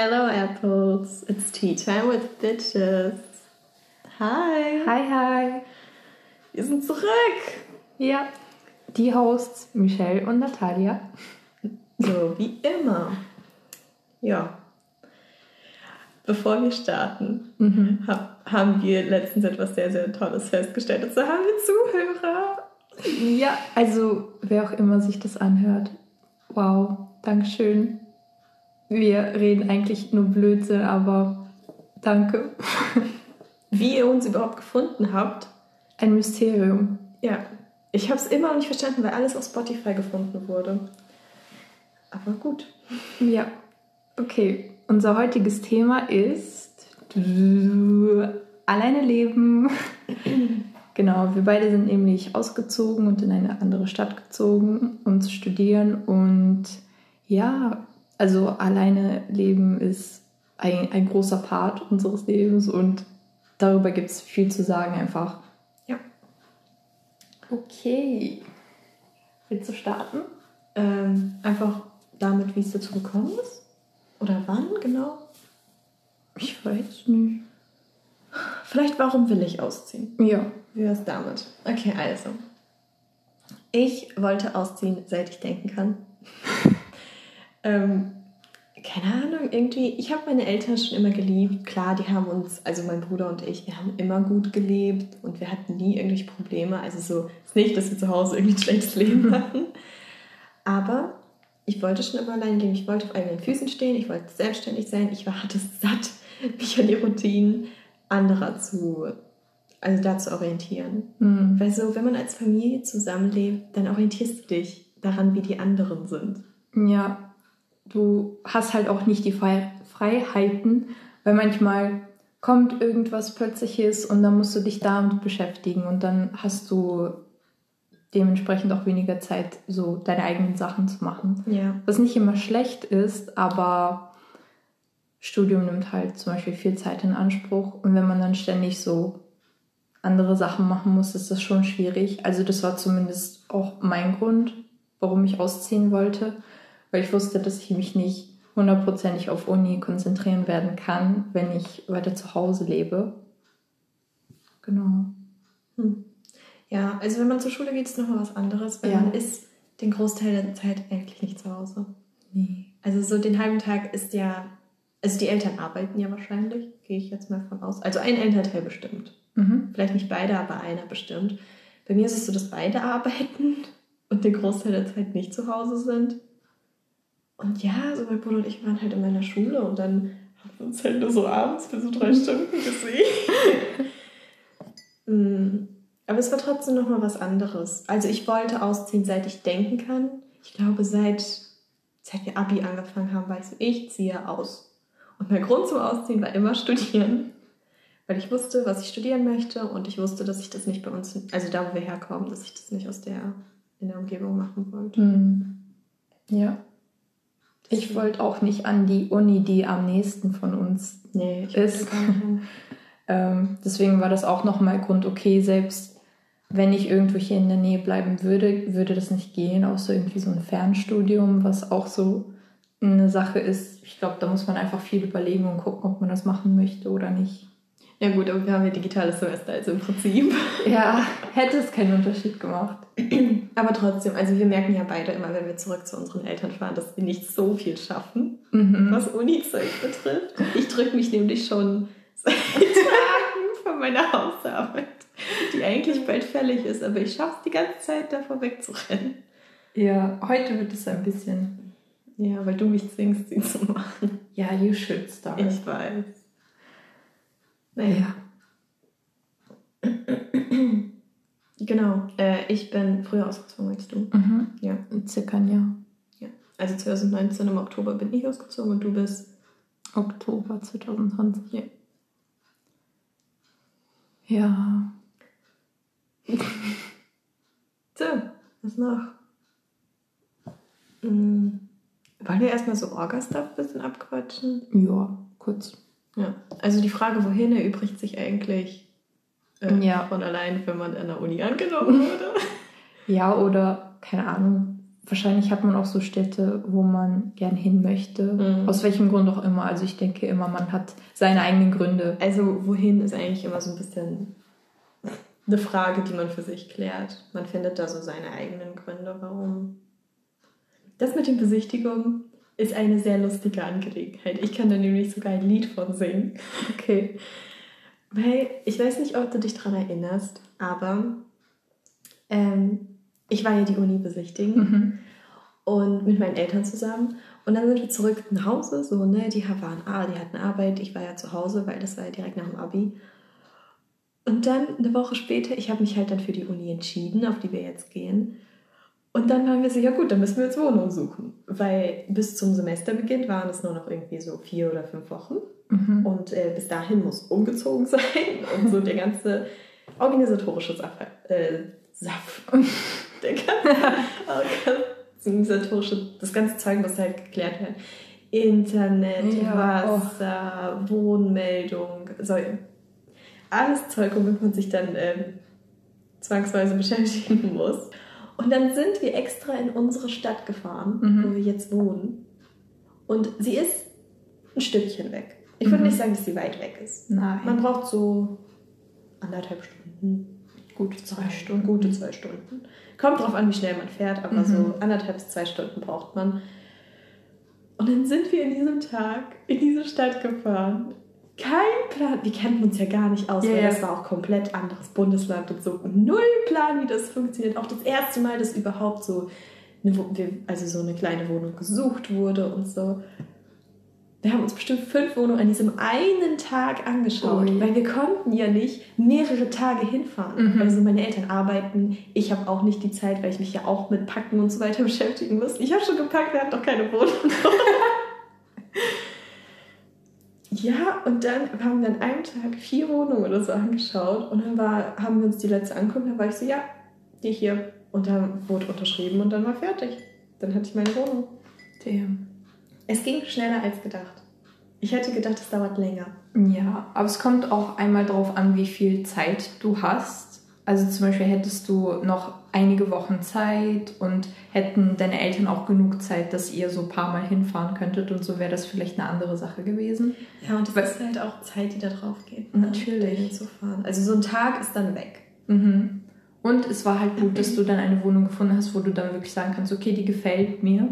Hello Apples, it's tea time with bitches. Hi. Hi, hi. Wir sind zurück. Ja, die Hosts Michelle und Natalia. So wie immer. Ja. Bevor wir starten, Mhm. hab, haben wir letztens etwas sehr, sehr Tolles festgestellt. Und zwar haben wir Zuhörer. Ja, also wer auch immer sich das anhört. Wow, Dankeschön. Wir reden eigentlich nur Blödsinn, aber danke. Wie ihr uns überhaupt gefunden habt, Ein Mysterium. ja. Ich habe es immer noch nicht verstanden, weil alles auf Spotify gefunden wurde. Aber gut. Ja, okay. Unser heutiges Thema ist alleine leben. Genau, wir beide sind nämlich ausgezogen und in eine andere Stadt gezogen, um zu studieren. Und ja, also alleine leben ist ein, ein großer Part unseres Lebens und darüber gibt es viel zu sagen einfach. Ja. Okay. Willst du starten? Ähm, einfach damit, wie es dazu gekommen ist? Oder wann genau? Ich weiß nicht. Vielleicht, warum will ich ausziehen? Ja. Wie wär's damit? Okay, also. Ich wollte ausziehen, seit ich denken kann. ähm, keine Ahnung, irgendwie, ich habe meine Eltern schon immer geliebt. Klar, die haben uns, also mein Bruder und ich, wir haben immer gut gelebt und wir hatten nie irgendwelche Probleme. Also so, ist nicht, dass wir zu Hause irgendwie ein schlechtes Leben hatten. Aber ich wollte schon immer allein leben. Ich wollte auf eigenen Füßen stehen. Ich wollte selbstständig sein. Ich war, hatte es satt, mich an die Routinen anderer zu, also da zu orientieren. Hm. Weil so, wenn man als Familie zusammenlebt, dann orientierst du dich daran, wie die anderen sind. Ja, du hast halt auch nicht die Frei Freiheiten, weil manchmal kommt irgendwas Plötzliches und dann musst du dich damit beschäftigen und dann hast du dementsprechend auch weniger Zeit, so deine eigenen Sachen zu machen. Ja. Was nicht immer schlecht ist, aber Studium nimmt halt zum Beispiel viel Zeit in Anspruch und wenn man dann ständig so andere Sachen machen muss, ist das schon schwierig. Also das war zumindest auch mein Grund, warum ich ausziehen wollte, weil ich wusste, dass ich mich nicht hundertprozentig auf Uni konzentrieren werden kann, wenn ich weiter zu Hause lebe. Genau. Hm. Ja, also wenn man zur Schule geht, ist nochmal was anderes, weil Ja. man ist den Großteil der Zeit eigentlich nicht zu Hause. Nee. Also so den halben Tag ist ja, also die Eltern arbeiten ja wahrscheinlich, gehe ich jetzt mal von aus. Also ein Elternteil bestimmt. Mhm. Vielleicht nicht beide, aber einer bestimmt. Bei mir ist es so, dass beide arbeiten und den Großteil der Zeit nicht zu Hause sind. Und ja, so mein Bruder und ich waren halt in meiner Schule und dann haben wir uns halt nur so abends für so drei Stunden gesehen. Mm, Aber es war trotzdem nochmal was anderes. Also ich wollte ausziehen, seit ich denken kann. Ich glaube, seit, seit wir Abi angefangen haben, weißt du, ich ziehe aus. Und mein Grund zum Ausziehen war immer studieren. Weil ich wusste, was ich studieren möchte und ich wusste, dass ich das nicht bei uns, also da, wo wir herkommen, dass ich das nicht aus der, in der Umgebung machen wollte. Hm. Ja. Ich wollte auch nicht an die Uni, die am nächsten von uns Nee, Ist-. Ähm, deswegen war das auch nochmal Grund, okay, selbst wenn ich irgendwo hier in der Nähe bleiben würde, würde das nicht gehen, außer irgendwie so ein Fernstudium, was auch so eine Sache ist. Ich glaube, da muss man einfach viel überlegen und gucken, ob man das machen möchte oder nicht. Ja gut, aber wir haben ja digitales Semester, also im Prinzip. Ja, hätte es keinen Unterschied gemacht. Aber trotzdem, also wir merken ja beide immer, wenn wir zurück zu unseren Eltern fahren, dass wir nicht so viel schaffen, Mhm. was Uni-Zeug betrifft. Ich drücke mich nämlich schon seit Tagen von meiner Hausarbeit, die eigentlich bald fällig ist, aber ich schaffe es die ganze Zeit davor wegzurennen. Ja, heute wird es ein bisschen. Ja, weil du mich zwingst, sie zu machen. Ja, you should start. Ich weiß. Naja. ja. Genau, äh, ich bin früher ausgezogen als du. Mhm. Ja. Circa ein Jahr. Also 2019 im Oktober bin ich ausgezogen und du bist. Oktober 2020. Ja. Ja. So, was noch? Hm, wollen wir erstmal so Orga-Stuff ein bisschen abquatschen? Ja, kurz. Ja. Also die Frage, wohin erübrigt sich eigentlich äh, Ja. von allein, wenn man an der Uni angenommen wurde? Ja, oder keine Ahnung, wahrscheinlich hat man auch so Städte, wo man gern hin möchte. Mhm. Aus welchem Grund auch immer. Also ich denke immer, man hat seine eigenen Gründe. Also wohin ist eigentlich immer so ein bisschen eine Frage, die man für sich klärt. Man findet da so seine eigenen Gründe, warum. Das mit den Besichtigungen ist eine sehr lustige Angelegenheit. Ich kann da nämlich sogar ein Lied von singen. Okay. Weil ich weiß nicht, ob du dich daran erinnerst, aber ähm, ich war ja die Uni besichtigen Mhm. und mit meinen Eltern zusammen. Und dann sind wir zurück nach Hause, so, ne, die waren, ah, die hatten Arbeit, ich war ja zu Hause, weil das war ja direkt nach dem Abi. Und dann eine Woche später, ich habe mich halt dann für die Uni entschieden, auf die wir jetzt gehen. Und dann waren wir so, ja gut, dann müssen wir jetzt Wohnung suchen. Weil bis zum Semesterbeginn waren es nur noch irgendwie so vier oder fünf Wochen. Mhm. Und äh, bis dahin muss umgezogen sein und so der ganze organisatorische Sache, äh, Saft. der organisatorische, das ganze Zeug muss halt geklärt werden. Internet, Ja, oh. Wasser, Wohnmeldung, so, alles Zeug, womit man sich dann ähm, zwangsweise beschäftigen muss. Und dann sind wir extra in unsere Stadt gefahren, Mhm. wo wir jetzt wohnen. Und sie ist ein Stückchen weg. Ich würde Mhm. nicht sagen, dass sie weit weg ist. Nein. Man braucht so anderthalb Stunden. Gute zwei Stunden. Gute zwei Stunden. Kommt drauf an, wie schnell man fährt, aber Mhm. so anderthalb bis zwei Stunden braucht man. Und dann sind wir in diesem Tag in diese Stadt gefahren. Kein Plan. Wir kannten uns ja gar nicht aus, Ja, weil das war auch komplett anderes Bundesland und so. Null Plan, wie das funktioniert. Auch das erste Mal, dass überhaupt so eine, also so eine kleine Wohnung gesucht wurde und so. Wir haben uns bestimmt fünf Wohnungen an diesem einen Tag angeschaut, Ui. weil wir konnten ja nicht mehrere Tage hinfahren. Mhm. Also meine Eltern arbeiten, ich habe auch nicht die Zeit, weil ich mich ja auch mit Packen und so weiter beschäftigen muss. Ich habe schon gepackt, wir hatten doch keine Wohnung. ja, und dann haben wir an einem Tag vier Wohnungen oder so angeschaut und dann war, haben wir uns die letzte angeguckt, dann war ich so, ja, die hier. Und dann wurde unterschrieben und dann war fertig. Dann hatte ich meine Wohnung. Damn. Es ging schneller als gedacht. Ich hätte gedacht, es dauert länger. Ja, aber es kommt auch einmal darauf an, wie viel Zeit du hast. Also zum Beispiel hättest du noch einige Wochen Zeit und hätten deine Eltern auch genug Zeit, dass ihr so ein paar Mal hinfahren könntet und so wäre das vielleicht eine andere Sache gewesen. Ja, und das Weil- ist halt auch Zeit, die da drauf geht. Natürlich. dahin zu fahren. Also so ein Tag ist dann weg. Mhm. Und es war halt gut, dass du dann eine Wohnung gefunden hast, wo du dann wirklich sagen kannst, okay, die gefällt mir.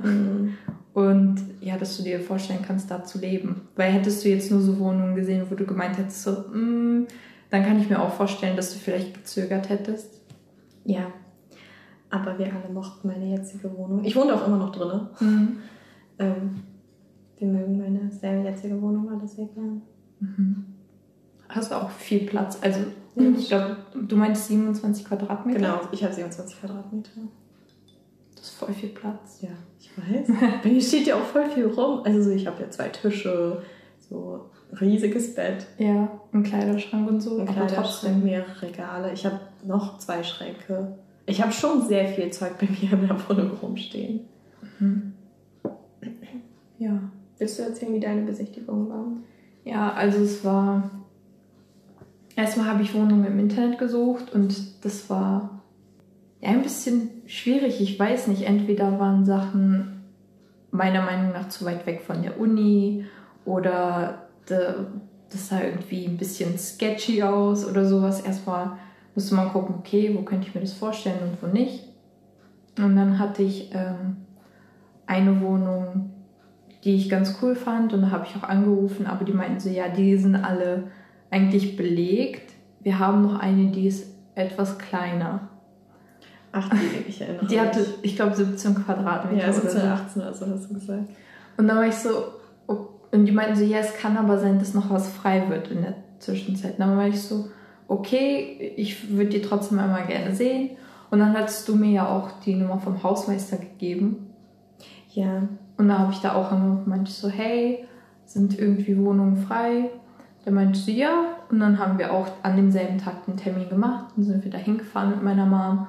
Und ja, dass du dir vorstellen kannst, da zu leben. Weil hättest du jetzt nur so Wohnungen gesehen, wo du gemeint hättest, so, mm, dann kann ich mir auch vorstellen, dass du vielleicht gezögert hättest. Ja. Aber wir alle mochten meine jetzige Wohnung. Ich wohne auch immer noch drin. Mhm. Ähm, wir mögen meine sehr jetzige Wohnung alle sehr gern. Mhm. Hast auch viel Platz. Also, ich glaube, du meinst 27 Quadratmeter? Genau, ich habe 27 Quadratmeter. Das ist voll viel Platz. Ja, ich weiß. Bei mir steht ja auch voll viel rum. Also so, ich habe ja zwei Tische, so riesiges Bett, Ja, ein Kleiderschrank und so. ein Kleiderschrank, mehrere Regale. Ich habe noch zwei Schränke. Ich habe schon sehr viel Zeug bei mir in der Wohnung rumstehen. Mhm. Ja. Willst du erzählen, wie deine Besichtigung war? Ja, also es war. Erstmal habe ich Wohnungen im Internet gesucht und das war ja ein bisschen schwierig. Ich weiß nicht, entweder waren Sachen meiner Meinung nach zu weit weg von der Uni oder de, das sah irgendwie ein bisschen sketchy aus oder sowas. Erstmal musste man gucken, okay, wo könnte ich mir das vorstellen und wo nicht. Und dann hatte ich ähm, eine Wohnung, die ich ganz cool fand und da habe ich auch angerufen, aber die meinten so, ja, die sind alle eigentlich belegt. Wir haben noch eine, die ist etwas kleiner. Ach, die, ich erinnere Die hatte, ich glaube, 17 Quadratmeter. ja, oder 17, so. 18 oder so hast du gesagt. Und dann war ich so, und die meinten so, ja, es kann aber sein, dass noch was frei wird in der Zwischenzeit. Und dann war ich so, okay, ich würde die trotzdem einmal gerne sehen. Und dann hattest du mir ja auch die Nummer vom Hausmeister gegeben. Ja, Und dann habe ich da auch angerufen meinte so, hey, sind irgendwie Wohnungen frei? Der meinte so, ja. Und dann haben wir auch an demselben Tag einen Termin gemacht und sind wir da hingefahren mit meiner Mom.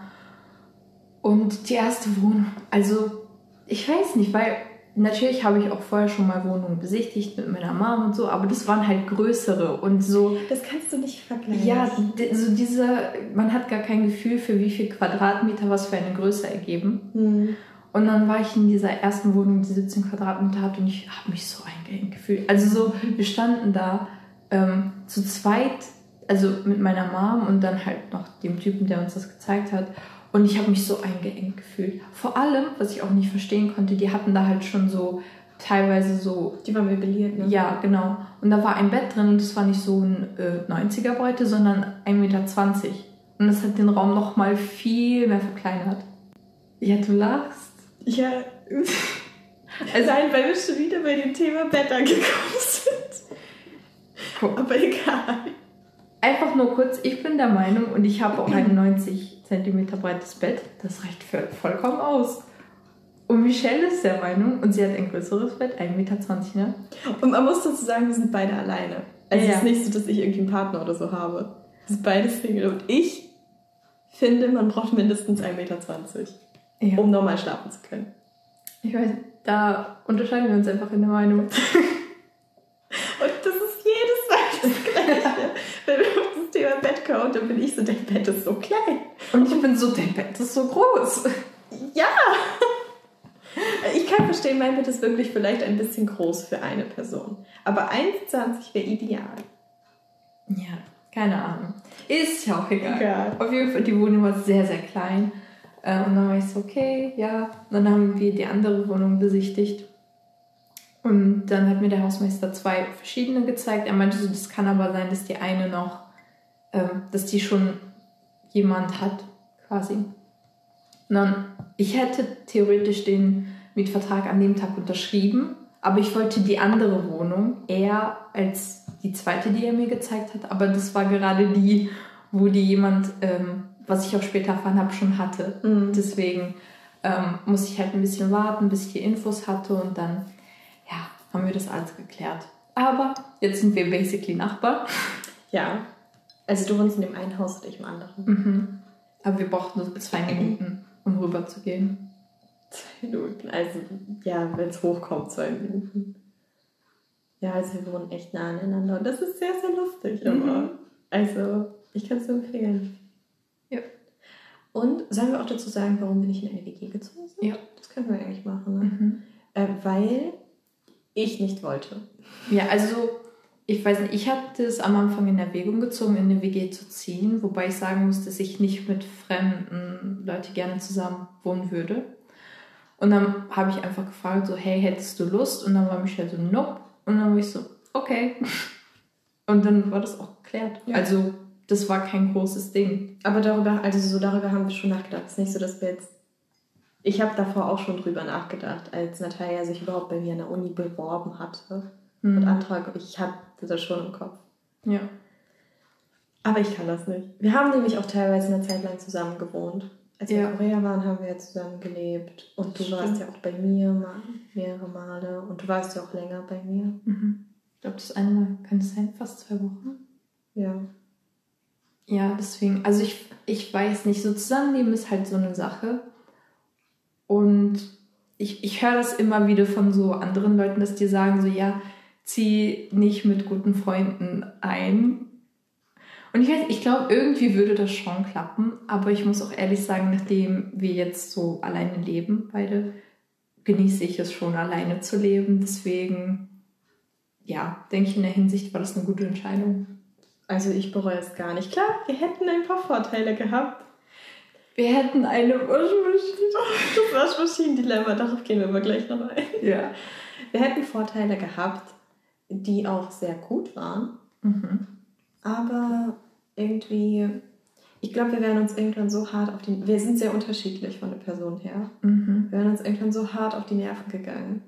Und die erste Wohnung, also ich weiß nicht, weil natürlich habe ich auch vorher schon mal Wohnungen besichtigt mit meiner Mom und so, aber das waren halt größere und so, das kannst du nicht vergleichen. ja, so dieser, man hat gar kein Gefühl für wie viel Quadratmeter was für eine Größe ergeben. Hm. Und dann war ich in dieser ersten Wohnung, die 17 Quadratmeter hat und ich habe mich so eingeengt gefühlt. Also so, wir standen da ähm, zu zweit, also mit meiner Mom und dann halt noch dem Typen, der uns das gezeigt hat. Und ich habe mich so eingeengt gefühlt. Vor allem, was ich auch nicht verstehen konnte, die hatten da halt schon so teilweise so. Die waren möbliert, ne? Ja, genau. Und da war ein Bett drin und das war nicht so ein äh, 90er Breite, sondern 1,20 Meter. Und das hat den Raum noch mal viel mehr verkleinert. Ja, du lachst. Ja. Also Nein, weil wir schon wieder bei dem Thema Bett angekommen sind. Aber egal. Einfach nur kurz, ich bin der Meinung und ich habe auch ein 90 cm breites Bett. Das reicht für, vollkommen aus. Und Michelle ist der Meinung, und sie hat ein größeres Bett, 1,20 Meter, ne? Und man muss dazu sagen, wir sind beide alleine. Also Ja. es ist nicht so, dass ich irgendwie einen Partner oder so habe. Wir sind beide Single. Und ich finde, man braucht mindestens 1,20 Meter, Ja. um normal schlafen zu können. Ich weiß, da unterscheiden wir uns einfach in der Meinung. Und das ist jedes Mal das Gleiche. Wenn wir auf das Thema Bett kommen, dann bin ich so, dein Bett ist so klein. Und ich bin so, dein Bett ist so groß. Ja! Ich kann verstehen, mein Bett ist wirklich vielleicht ein bisschen groß für eine Person. Aber 1,20 wäre ideal. Ja, keine Ahnung. Ist ja auch egal. Egal. Auf jeden Fall, die Wohnung war sehr, sehr klein. Äh, Und dann war ich so, okay, ja. Und dann haben wir die andere Wohnung besichtigt. Und dann hat mir der Hausmeister zwei verschiedene gezeigt. Er meinte so, das kann aber sein, dass die eine noch, ähm, dass die schon jemand hat, quasi. Und dann, ich hätte theoretisch den Mietvertrag an dem Tag unterschrieben, aber ich wollte die andere Wohnung eher als die zweite, die er mir gezeigt hat. Aber das war gerade die, wo die jemand, ähm, was ich auch später erfahren habe, schon hatte. Mhm. Deswegen ähm, muss ich halt ein bisschen warten, bis ich die Infos hatte und dann, haben wir das alles geklärt. Aber jetzt sind wir basically Nachbarn. Ja. Also du wohnst in dem einen Haus und ich im anderen. Mhm. Aber wir brauchten nur zwei Minuten, um rüber zu gehen. Zwei Minuten. Also, ja, wenn es hochkommt, zwei Minuten. Ja, also wir wohnen echt nah aneinander. Und das ist sehr, sehr lustig Mhm. immer. Also, ich kann es nur empfehlen. Ja. Und sollen wir auch dazu sagen, warum wir nicht in eine WG gezogen sind? Ja. Das können wir eigentlich machen, ne? Mhm. Äh, weil ich nicht wollte. Ja, also ich weiß nicht, ich hatte es am Anfang in Erwägung gezogen, in eine WG zu ziehen, wobei ich sagen muss, dass ich nicht mit fremden Leuten gerne zusammen wohnen würde. Und dann habe ich einfach gefragt, so, hey, hättest du Lust? Und dann war Michelle so, nope. Und dann war ich so, okay. Und dann war das auch geklärt. Ja. Also das war kein großes Ding. Aber darüber, also so darüber haben wir schon nachgedacht. Es ist nicht so, dass wir jetzt. Ich habe davor auch schon drüber nachgedacht, als Natalia sich überhaupt bei mir an der Uni beworben hatte. Und Mhm. Antrag, ich hatte das schon im Kopf. Ja. Aber ich kann das nicht. Wir haben nämlich auch teilweise eine Zeit lang zusammen gewohnt. Als wir Ja. in Korea waren, haben wir ja zusammen gelebt. Und du Stimmt. warst ja auch bei mir mal, mehrere Male. Und du warst ja auch länger bei mir. Mhm. Ich glaube, das eine Mal kann es sein, fast zwei Wochen. Ja. Ja, deswegen, also ich, ich weiß nicht, so Zusammenleben ist halt so eine Sache. Und ich, ich höre das immer wieder von so anderen Leuten, dass die sagen so, ja, zieh nicht mit guten Freunden ein. Und ich ich glaube, irgendwie würde das schon klappen, aber ich muss auch ehrlich sagen, nachdem wir jetzt so alleine leben, beide, genieße ich es schon, alleine zu leben. Deswegen, ja, denke ich, in der Hinsicht war das eine gute Entscheidung. Also ich bereue es gar nicht. Klar, wir hätten ein paar Vorteile gehabt. Wir hätten eine Waschmaschine. Das Waschmaschinen-Dilemma, darauf gehen wir aber gleich noch ein. Ja. Wir hätten Vorteile gehabt, die auch sehr gut waren. Mhm. Aber irgendwie, ich glaube, wir wären uns irgendwann so hart auf die... Wir sind sehr unterschiedlich von der Person her. Mhm. Wir wären uns irgendwann so hart auf die Nerven gegangen.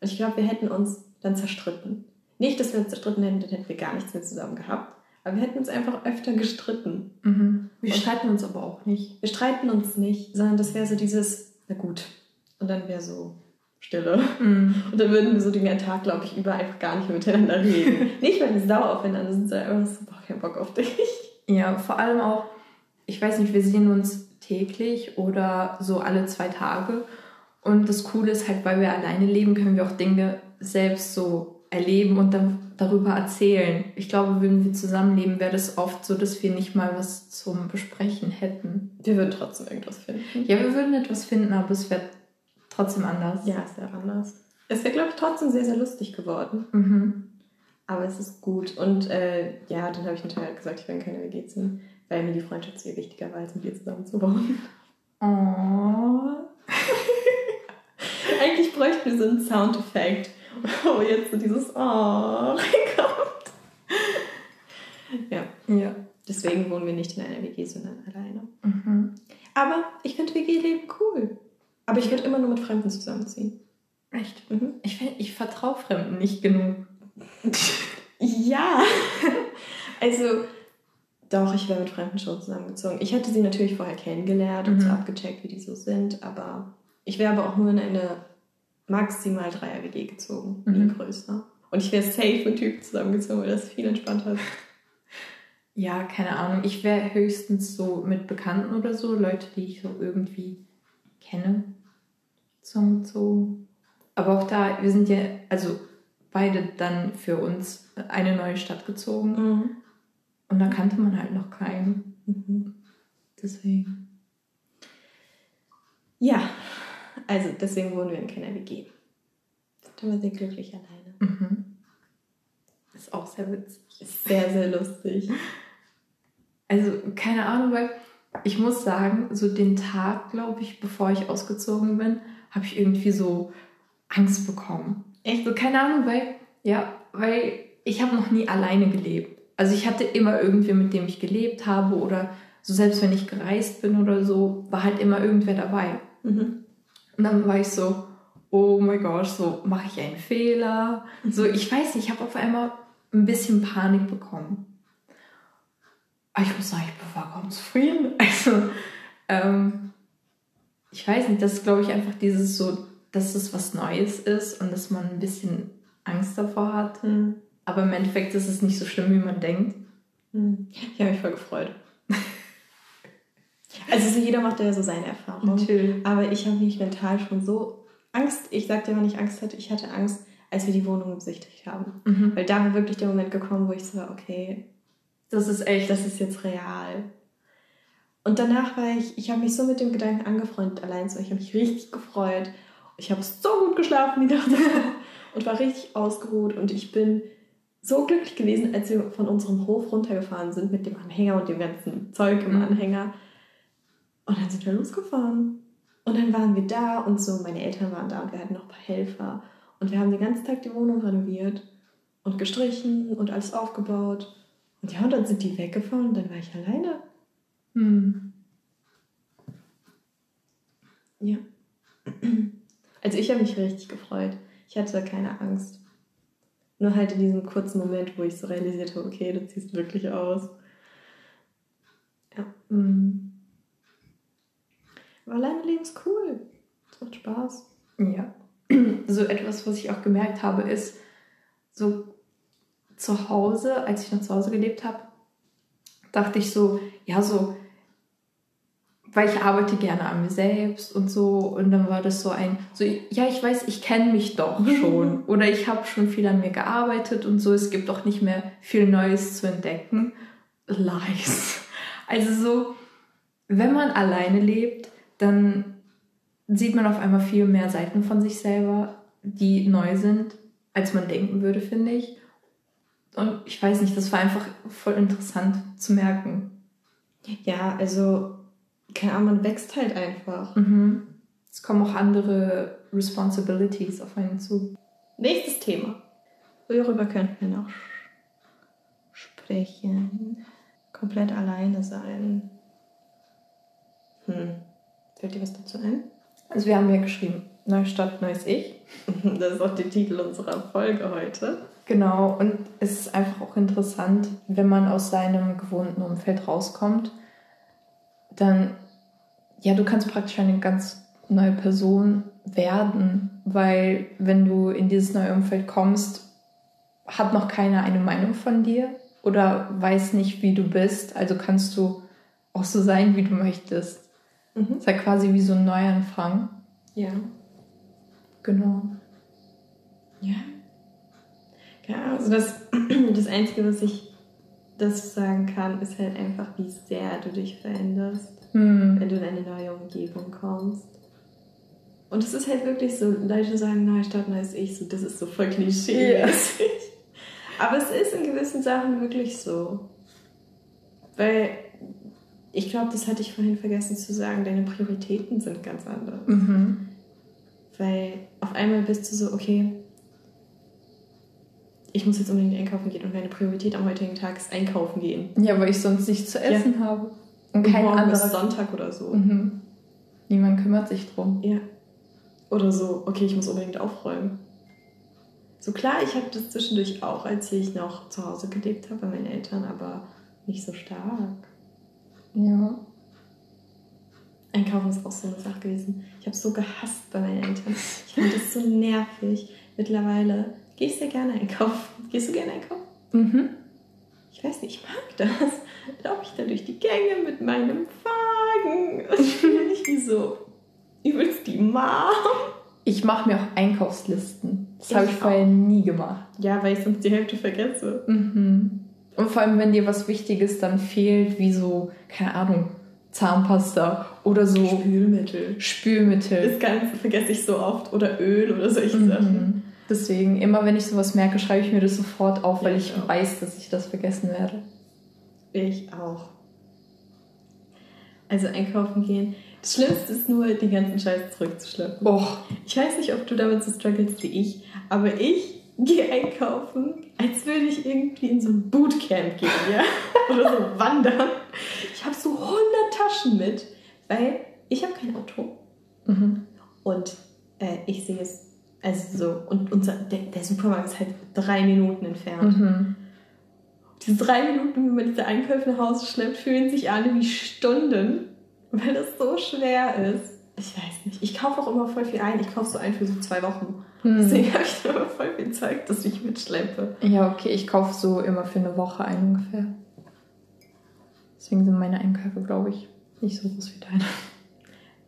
Und ich glaube, wir hätten uns dann zerstritten. Nicht, dass wir uns zerstritten hätten, dann hätten wir gar nichts mehr zusammen gehabt. Aber wir hätten uns einfach öfter gestritten. Mhm. Wir Und- streiten uns aber auch nicht. Wir streiten uns nicht, sondern das wäre so dieses, na gut. Und dann wäre so Stille. Mhm. Und dann würden wir so den ganzen Tag, glaube ich, über einfach gar nicht miteinander reden. nicht, weil wir sauer aufeinander sind, sondern einfach so, boah, kein Bock auf dich. Ja, vor allem auch, ich weiß nicht, wir sehen uns täglich oder so alle zwei Tage. Und das Coole ist halt, weil wir alleine leben, können wir auch Dinge selbst so erleben und dann darüber erzählen. Ich glaube, wenn wir zusammenleben, wäre das oft so, dass wir nicht mal was zum Besprechen hätten. Wir würden trotzdem irgendwas finden. Ja, wir würden etwas finden, aber es wäre trotzdem anders. Ja, es wäre anders. Es wäre, glaube ich, trotzdem sehr, sehr lustig geworden. Mhm. Aber es ist gut. Und äh, ja, dann habe ich natürlich gesagt, ich werde keine WG ziehen, weil mir die Freundschaft viel wichtiger war, als mit ihr zusammenzubauen. Oh. Eigentlich bräuchten wir so einen Soundeffekt, wo jetzt so dieses Oh reinkommt. ja, Ja. deswegen wohnen wir nicht in einer WG, sondern alleine. Mhm. Aber ich finde WG-Leben cool. Aber ich würde immer nur mit Fremden zusammenziehen. Echt? Mhm. Ich, ich vertraue Fremden nicht genug. Ja. also, doch, ich wäre mit Fremden schon zusammengezogen. Ich hätte sie natürlich vorher kennengelernt und so Mhm. abgecheckt, wie die so sind, aber ich wäre aber auch nur in eine maximal Dreier-WG gezogen, nie Mhm. größer. Und ich wäre safe mit Typen zusammengezogen, weil das viel entspannter ist. Ja, keine Ahnung. Ich wäre höchstens so mit Bekannten oder so, Leute, die ich so irgendwie kenne, zusammengezogen. Aber auch da, wir sind ja, also beide dann für uns eine neue Stadt gezogen. Und da kannte man halt noch keinen. Mhm. Deswegen. Ja, also deswegen wohnen wir in keiner WG. Sind aber sehr glücklich alleine. Mhm. Ist auch sehr witzig. Ist sehr, sehr lustig. Also, keine Ahnung, weil ich muss sagen, so den Tag, glaube ich, bevor ich ausgezogen bin, habe ich irgendwie so Angst bekommen. Echt? So, keine Ahnung, weil, ja, weil ich habe noch nie alleine gelebt. Also ich hatte immer irgendwer, mit dem ich gelebt habe oder so selbst wenn ich gereist bin oder so, war halt immer irgendwer dabei. Mhm. Und dann war ich so, oh mein Gott, so mache ich einen Fehler. So, ich weiß nicht, ich habe auf einmal ein bisschen Panik bekommen. Aber ich muss sagen, ich bin vollkommen zufrieden. Also, ähm, ich weiß nicht, das ist, glaube ich, einfach dieses so, dass es was Neues ist und dass man ein bisschen Angst davor hat. Mhm. Aber im Endeffekt ist es nicht so schlimm, wie man denkt. Mhm. Ich habe mich voll gefreut. Also so jeder macht ja so seine Erfahrung. Natürlich. Aber ich habe mich mental schon so Angst, ich sagte dir, wenn ich Angst hatte, ich hatte Angst, als wir die Wohnung besichtigt haben. Mhm. Weil da war wirklich der Moment gekommen, wo ich so, okay, Das ist echt. das ist jetzt real. Und danach war ich, ich habe mich so mit dem Gedanken angefreundet, allein so, ich habe mich richtig gefreut. Ich habe so gut geschlafen die Nacht und war richtig ausgeruht und ich bin so glücklich gewesen, als wir von unserem Hof runtergefahren sind mit dem Anhänger und dem ganzen Zeug im Mhm. Anhänger. Und dann sind wir losgefahren. Und dann waren wir da und so, meine Eltern waren da und wir hatten noch ein paar Helfer. Und wir haben den ganzen Tag die Wohnung renoviert und gestrichen und alles aufgebaut. Und ja, und dann sind die weggefahren und dann war ich alleine. Hm. Ja. Also ich habe mich richtig gefreut. Ich hatte keine Angst. Nur halt in diesem kurzen Moment, wo ich so realisiert habe, okay, du ziehst wirklich aus. Hm. Alleine leben ist cool. Es macht Spaß. Ja. So etwas, was ich auch gemerkt habe, ist so zu Hause, als ich noch zu Hause gelebt habe, dachte ich so, ja, so, weil ich arbeite gerne an mir selbst und so. Und dann war das so ein, so, ja, ich weiß, ich kenne mich doch schon. Oder ich habe schon viel an mir gearbeitet und so. Es gibt auch nicht mehr viel Neues zu entdecken. Lies. Also so, wenn man alleine lebt, dann sieht man auf einmal viel mehr Seiten von sich selber, die neu sind, als man denken würde, finde ich. Und ich weiß nicht, das war einfach voll interessant zu merken. Ja, also, keine Ahnung, man wächst halt einfach. Mhm. Es kommen auch andere Responsibilities auf einen zu. Nächstes Thema. Worüber könnten wir noch sprechen? Komplett alleine sein. Hm. Fällt dir was dazu ein? Also wir haben ja geschrieben, neue Stadt, neues Ich. Das ist auch der Titel unserer Folge heute. Genau, und es ist einfach auch interessant, wenn man aus seinem gewohnten Umfeld rauskommt, dann, ja, du kannst praktisch eine ganz neue Person werden, weil wenn du in dieses neue Umfeld kommst, hat noch keiner eine Meinung von dir oder weiß nicht, wie du bist, also kannst du auch so sein, wie du möchtest. Mhm. Ist ja quasi wie so ein Neuanfang. Ja. Genau. Ja. Ja, also das, das Einzige, was ich dazu sagen kann, ist halt einfach, wie sehr du dich veränderst, Hm. wenn du in eine neue Umgebung kommst. Und es ist halt wirklich so, Leute sagen, neue Stadt, neues Ich, so, das ist so voll klischee Ja. Aber es ist in gewissen Sachen wirklich so. Weil ich glaube, das hatte ich vorhin vergessen zu sagen, deine Prioritäten sind ganz andere. Mhm. Weil auf einmal bist du so, okay, ich muss jetzt unbedingt einkaufen gehen und meine Priorität am heutigen Tag ist einkaufen gehen. Ja, weil ich sonst nichts zu essen habe. Und kein morgen ist anderer. Sonntag oder so. Mhm. Niemand kümmert sich drum. Ja. Oder so, okay, ich muss unbedingt aufräumen. So klar, ich hatte das zwischendurch auch, als ich noch zu Hause gelebt habe bei meinen Eltern, aber nicht so stark. Ja. Einkaufen ist auch so eine Sache gewesen. Ich habe es so gehasst bei meinen Eltern. Ich fand das so nervig. Mittlerweile gehe ich sehr gerne einkaufen. Gehst du gerne einkaufen? Mhm. Ich weiß nicht, ich mag das. Laufe ich da durch die Gänge mit meinem Wagen. Und ich fühle mich wie so übelst die Mom. Ich mache mir auch Einkaufslisten. Das habe ich vorher nie gemacht. Ja, weil ich sonst die Hälfte vergesse. Mhm. Und vor allem, wenn dir was Wichtiges dann fehlt, wie so, keine Ahnung, Zahnpasta oder so Spülmittel. Spülmittel. Das Ganze vergesse ich so oft. Oder Öl oder solche Sachen. Mhm. Deswegen, immer wenn ich sowas merke, schreibe ich mir das sofort auf, Ja, weil ich ich auch. weiß, dass ich das vergessen werde. Ich auch. Also einkaufen gehen. Das Schlimmste ist nur, die ganzen Scheiß zurückzuschleppen. Och, Ich weiß nicht, ob du damit so struggles wie ich, aber ich gehe einkaufen, als würde ich irgendwie in so ein Bootcamp gehen, ja? Oder so wandern. Ich habe so 100 Taschen mit, weil ich habe kein Auto. mhm. Und äh, ich sehe es, also so, und unser, der, der Supermarkt ist halt drei Minuten entfernt. Mhm. Diese drei Minuten, wenn man diese Einkäufe nach Hause schleppt, fühlen sich an wie Stunden, weil das so schwer ist. Ich weiß nicht. Ich kaufe auch immer voll viel ein. Ich kaufe so ein für so zwei Wochen. Hm. Deswegen habe ich immer voll viel Zeug, das ich mitschleppe. Ja, okay, ich kaufe so immer für eine Woche ein ungefähr. Deswegen sind meine Einkäufe, glaube ich, nicht so groß wie deine.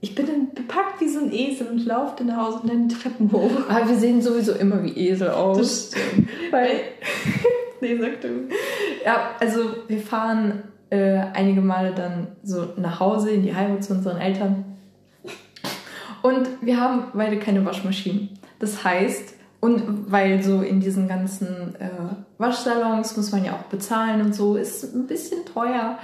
Ich bin dann bepackt wie so ein Esel und laufe dann nach Hause und dann die Treppen hoch. Aber wir sehen sowieso immer wie Esel aus. Das stimmt. weil, Nee, sag du. ja, also wir fahren äh, einige Male dann so nach Hause in die Heimat zu unseren Eltern. Und wir haben beide keine Waschmaschinen. Das heißt, und weil so in diesen ganzen äh, Waschsalons muss man ja auch bezahlen und so, ist ein bisschen teuer.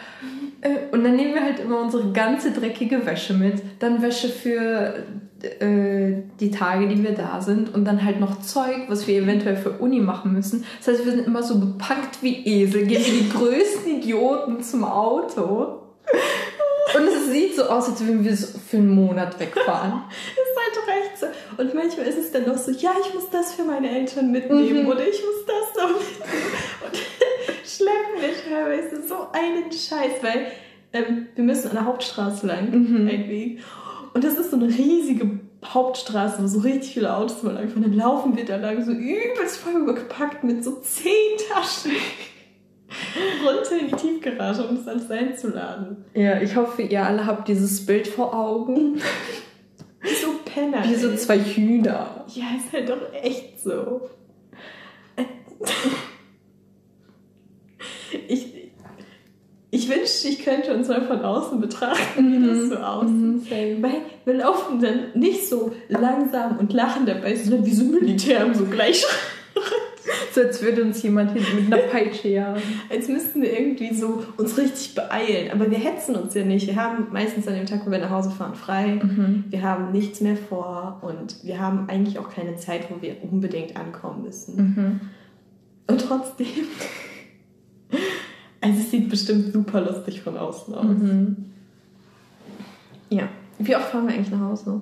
Äh, und dann nehmen wir halt immer unsere ganze dreckige Wäsche mit. Dann Wäsche für äh, die Tage, die wir da sind. Und dann halt noch Zeug, was wir eventuell für Uni machen müssen. Das heißt, wir sind immer so bepackt wie Esel, gehen wie die größten Idioten zum Auto. Und es sieht so aus, als würden wir so für einen Monat wegfahren. ist halt doch echt so. Und manchmal ist es dann noch so, ja, ich muss das für meine Eltern mitnehmen Mhm. oder ich muss das noch mitnehmen. Und schleppen wir teilweise so einen Scheiß, weil ähm, wir müssen an der Hauptstraße lang, Mhm. einen Weg. Und das ist so eine riesige Hauptstraße, wo so richtig viele Autos mal langfahren. Dann laufen wir da lang so übelst voll übergepackt mit so zehn Taschen runter in die Tiefgarage, um das alles einzuladen. Ja, ich hoffe, ihr alle habt dieses Bild vor Augen. Wie so Penner. Wie so zwei Hühner. Ja, ist halt doch echt so. Ich, ich wünschte, ich könnte uns mal von außen betrachten, wie das so aussieht. Mhm. Weil wir laufen dann nicht so langsam und lachen dabei, sondern wie so Militär im so gleich, So als würde uns jemand mit einer Peitsche jagen. als müssten wir irgendwie so uns richtig beeilen. Aber wir hetzen uns ja nicht. Wir haben meistens an dem Tag, wo wir nach Hause fahren, frei. Mhm. Wir haben nichts mehr vor und wir haben eigentlich auch keine Zeit, wo wir unbedingt ankommen müssen. Mhm. Und trotzdem. Also es sieht bestimmt super lustig von außen aus. Mhm. Ja. Wie oft fahren wir eigentlich nach Hause?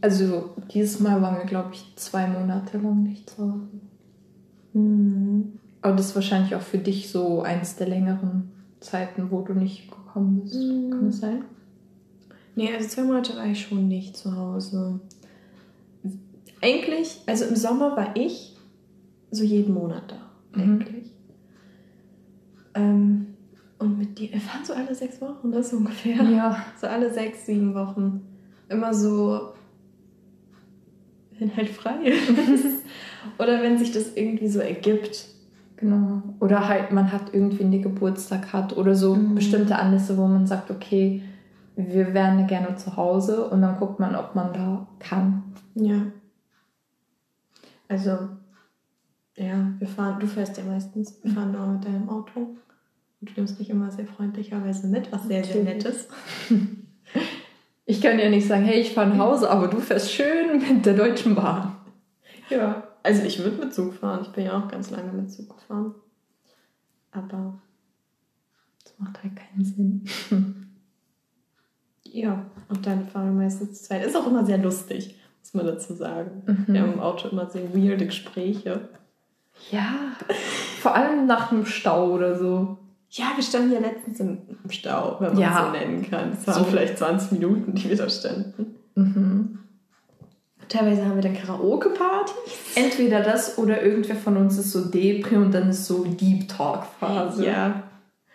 Also dieses Mal waren wir, glaube ich, zwei Monate lang nicht zu Hause. Mhm. Aber das ist wahrscheinlich auch für dich so eins der längeren Zeiten, wo du nicht gekommen bist. Mhm. Kann das sein? Nee, also zwei Monate war ich schon nicht zu Hause. Eigentlich, also im Sommer war ich so jeden Monat da. Mhm. Eigentlich. Ähm, und mit dir, wir fahren so alle sechs Wochen, das so ungefähr. Ja. So alle sechs, sieben Wochen. Immer so, wenn halt frei ist. Oder wenn sich das irgendwie so ergibt. Genau. Oder halt, man hat irgendwie einen Geburtstag hat oder so Mhm. bestimmte Anlässe, wo man sagt, okay, wir wären gerne zu Hause und dann guckt man, ob man da kann. Ja. Also, ja, wir fahren, du fährst ja meistens, wir fahren nur mit deinem Auto. Und du nimmst mich immer sehr freundlicherweise mit, was sehr, sehr nett ist. Ich kann ja nicht sagen, hey, ich fahre nach Hause, aber du fährst schön mit der Deutschen Bahn. Ja, also ich würde mit Zug fahren. Ich bin ja auch ganz lange mit Zug gefahren. Aber das macht halt keinen Sinn. Ja, und dann fahren wir meistens zu zweit. Ist auch immer sehr lustig, muss man dazu sagen. Mhm. Wir haben im Auto immer sehr weirde Gespräche. Ja, vor allem nach einem Stau oder so. Ja, wir standen ja letztens im Stau, wenn man Ja. es so nennen kann. Es waren So. vielleicht 20 Minuten, die wir da standen. Mhm. Teilweise haben wir dann Karaoke-Partys. Entweder das oder irgendwer von uns ist so Depri und dann ist so Deep Talk-Phase. Ja.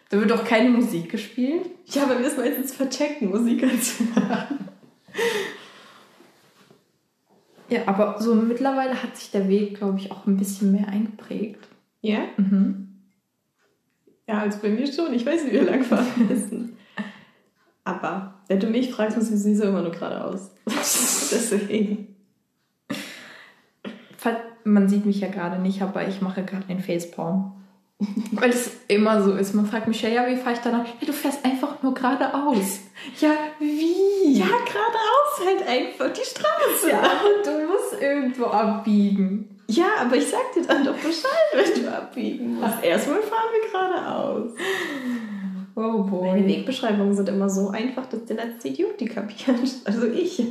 Da wird auch keine Musik gespielt. Ja, aber wir müssen meistens verchecken, Musik anzumachen. Ja, aber so mittlerweile hat sich der Weg, glaube ich, auch ein bisschen mehr eingeprägt. Ja? Mhm. Ja, also bei mir schon. Ich weiß nicht, wie wir lang fahren müssen. Aber wenn du mich fragst, muss ich sowieso immer nur geradeaus. Deswegen. Man sieht mich ja gerade nicht, aber ich mache gerade einen Facepalm. Weil es immer so ist. Man fragt mich ja, ja, wie fahre ich danach? Ja, du fährst einfach nur geradeaus. Ja, wie? Ja, geradeaus halt einfach die Straße. Ja, und du musst irgendwo abbiegen. Ja, aber ich sag dir dann doch Bescheid, wenn du abbiegen musst. Erstmal fahren wir geradeaus. Oh Meine boy. Wegbeschreibungen sind immer so einfach, dass der letzte Idiot die kapiert. Also ich.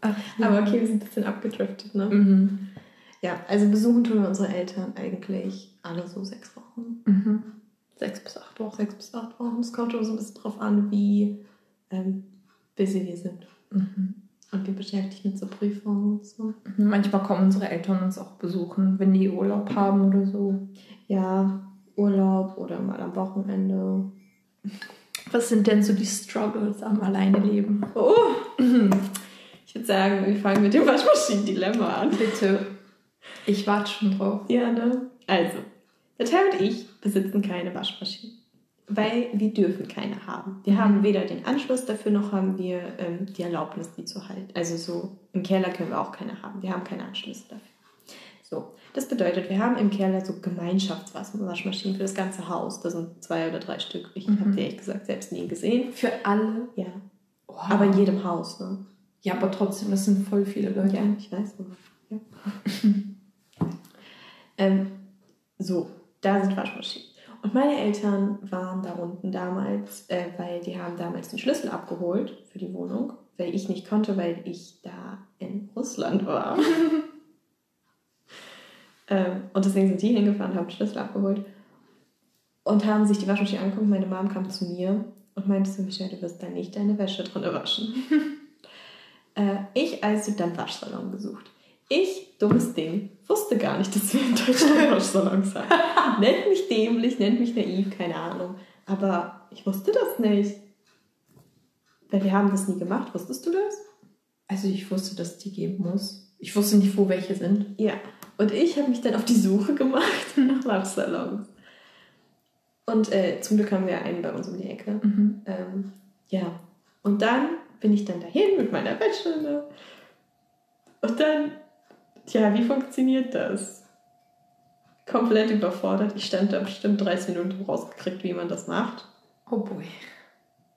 Ach, Aber okay, wir sind ein bisschen abgedriftet, ne? Mhm. Ja, also besuchen tun wir unsere Eltern eigentlich alle so sechs Wochen. Mhm. Sechs bis acht Wochen. Sechs bis acht Wochen. Es kommt immer so ein bisschen drauf an, wie ähm, busy wir sind. Mhm. Und wie beschäftigt mit so Prüfungen und so. Manchmal kommen unsere Eltern uns auch besuchen, wenn die Urlaub haben oder so. Ja, Urlaub oder mal am Wochenende. Was sind denn so die Struggles am Alleineleben? Oh! Ich würde sagen, wir fangen mit dem Waschmaschinen-Dilemma an. Bitte. Ich warte schon drauf. Ja, ne? Also, der Teil und ich besitzen keine Waschmaschine. Weil wir dürfen keine haben. Wir Mhm. haben weder den Anschluss dafür, noch haben wir ähm, die Erlaubnis, die zu halten. Also so im Keller können wir auch keine haben. Wir haben keine Anschlüsse dafür. So, das bedeutet, wir haben im Keller so Gemeinschaftswaschmaschinen für das ganze Haus. Das sind zwei oder drei Stück. Ich Mhm. habe die ehrlich gesagt selbst nie gesehen. Für alle? Ja, Wow. aber in jedem Haus, ne? Ja, aber trotzdem, das sind voll viele Leute. Ja, ich weiß. Ja. ähm, so, da sind Waschmaschinen. Und meine Eltern waren da unten damals, äh, weil die haben damals den Schlüssel abgeholt für die Wohnung, weil ich nicht konnte, weil ich da in Russland war. ähm, und deswegen sind die hingefahren, haben den Schlüssel abgeholt und haben sich die Waschmaschine angeguckt. Meine Mom kam zu mir und meinte zu Michelle, du wirst da nicht deine Wäsche drin waschen. Äh, ich also dann Waschsalon gesucht. Ich, dummes Ding, wusste gar nicht, dass wir in Deutschland Waschsalons haben. nennt mich dämlich, nennt mich naiv, keine Ahnung. Aber ich wusste das nicht. Weil wir haben das nie gemacht. Wusstest du das? Also ich wusste, dass es die geben muss. Ich wusste nicht, wo welche sind. Ja. Und ich habe mich dann auf die Suche gemacht nach Waschsalons. Und äh, zum Glück haben wir einen bei uns um die Ecke. Mhm. Ähm, ja. Und dann bin ich dann dahin mit meiner. Ne? Und dann, ja, wie funktioniert das? Komplett überfordert. Ich stand da bestimmt 30 Minuten rausgekriegt, wie man das macht. Oh boy.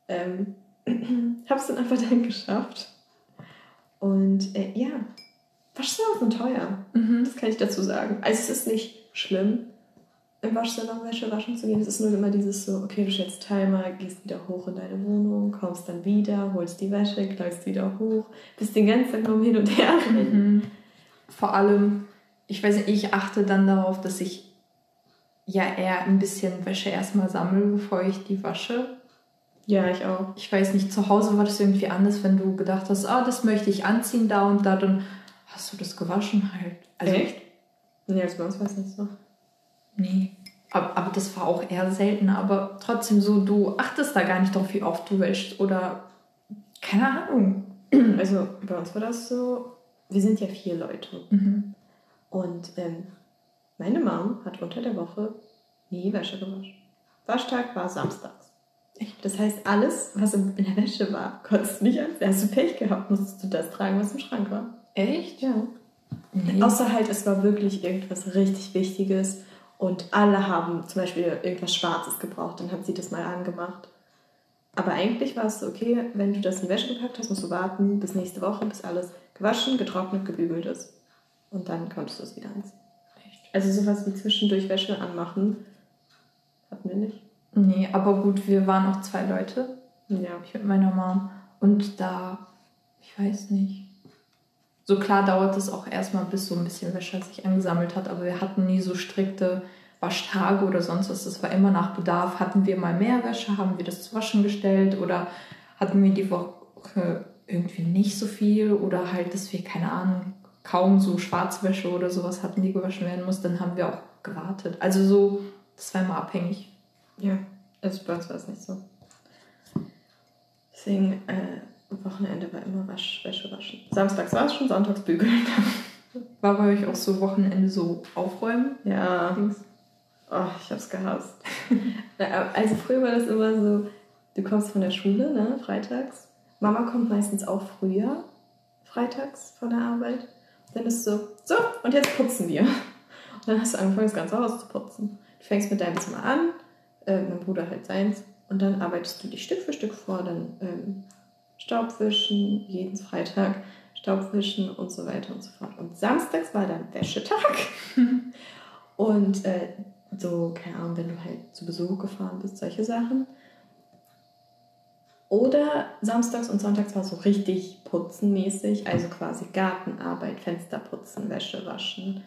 Ähm, hab's dann einfach dann geschafft. Und äh, ja, Waschsalons sind teuer. Mhm. Das kann ich dazu sagen. Also es ist nicht schlimm, im Waschsalon Wäsche waschen zu gehen. Es ist nur immer dieses so, okay, du stellst Timer, gehst wieder hoch in deine Wohnung, kommst dann wieder, holst die Wäsche, gleist wieder hoch, bist den ganzen Tag nur hin und her. Mhm. Vor allem, ich weiß nicht, ich achte dann darauf, dass ich ja eher ein bisschen Wäsche erstmal sammle, bevor ich die wasche. Ja, ich auch. Ich weiß nicht, zu Hause war das irgendwie anders, wenn du gedacht hast, ah, das möchte ich anziehen, da und da, dann hast du das gewaschen halt. Also, Echt? Nee, als bei uns war es nicht so. Nee. Aber, aber das war auch eher selten. Aber trotzdem so, du achtest da gar nicht drauf, wie oft du wäschst oder keine Ahnung. Also bei uns war das so, wir sind ja vier Leute. Mhm. Und ähm, meine Mom hat unter der Woche nie Wäsche gewaschen. Waschtag war samstags. Das heißt, alles, was in der Wäsche war, konntest du nicht anziehen. Hast du Pech gehabt, musstest du das tragen, was im Schrank war. Echt? Ja. Nee. Außer halt, es war wirklich irgendwas richtig Wichtiges und alle haben zum Beispiel irgendwas Schwarzes gebraucht, dann hat sie das mal angemacht. Aber eigentlich war es so, okay, wenn du das in die Wäsche gepackt hast, musst du warten bis nächste Woche, bis alles gewaschen, getrocknet, gebügelt ist. Und dann konntest du es wieder anziehen. Echt? Also sowas wie zwischendurch Wäsche anmachen, hatten wir nicht. Nee, aber gut, wir waren auch zwei Leute. Ja. Ich mit meiner Mom. Und da, ich weiß nicht. So klar dauert es auch erstmal, bis so ein bisschen Wäsche sich angesammelt hat, aber wir hatten nie so strikte Waschtage oder sonst was. Das war immer nach Bedarf. Hatten wir mal mehr Wäsche, haben wir das zu waschen gestellt oder hatten wir die Woche irgendwie nicht so viel oder halt, dass wir, keine Ahnung, kaum so Schwarzwäsche oder sowas hatten, die gewaschen werden muss, dann haben wir auch gewartet. Also so, das war immer abhängig. Ja, also bei uns war es nicht so. Deswegen, äh, Wochenende war immer Wasch, Wäsche waschen. Samstags waschen, sonntags bügeln. War bei euch auch so Wochenende so aufräumen? Ja. Dings? Oh, ich hab's gehasst. Na, also früher war das immer so, du kommst von der Schule, ne, freitags. Mama kommt meistens auch früher, freitags von der Arbeit. Dann ist so, so, und jetzt putzen wir. Und dann hast du angefangen, das ganze Haus zu putzen. Du fängst mit deinem Zimmer an, äh, mein Bruder halt seins, und dann arbeitest du dich Stück für Stück vor, dann ähm, Staubwischen, jeden Freitag Staubwischen und so weiter und so fort. Und samstags war dann Wäschetag. und äh, so, keine Ahnung, wenn du halt zu Besuch gefahren bist, solche Sachen. Oder samstags und sonntags war so richtig putzenmäßig, also quasi Gartenarbeit, Fenster putzen, Wäsche waschen.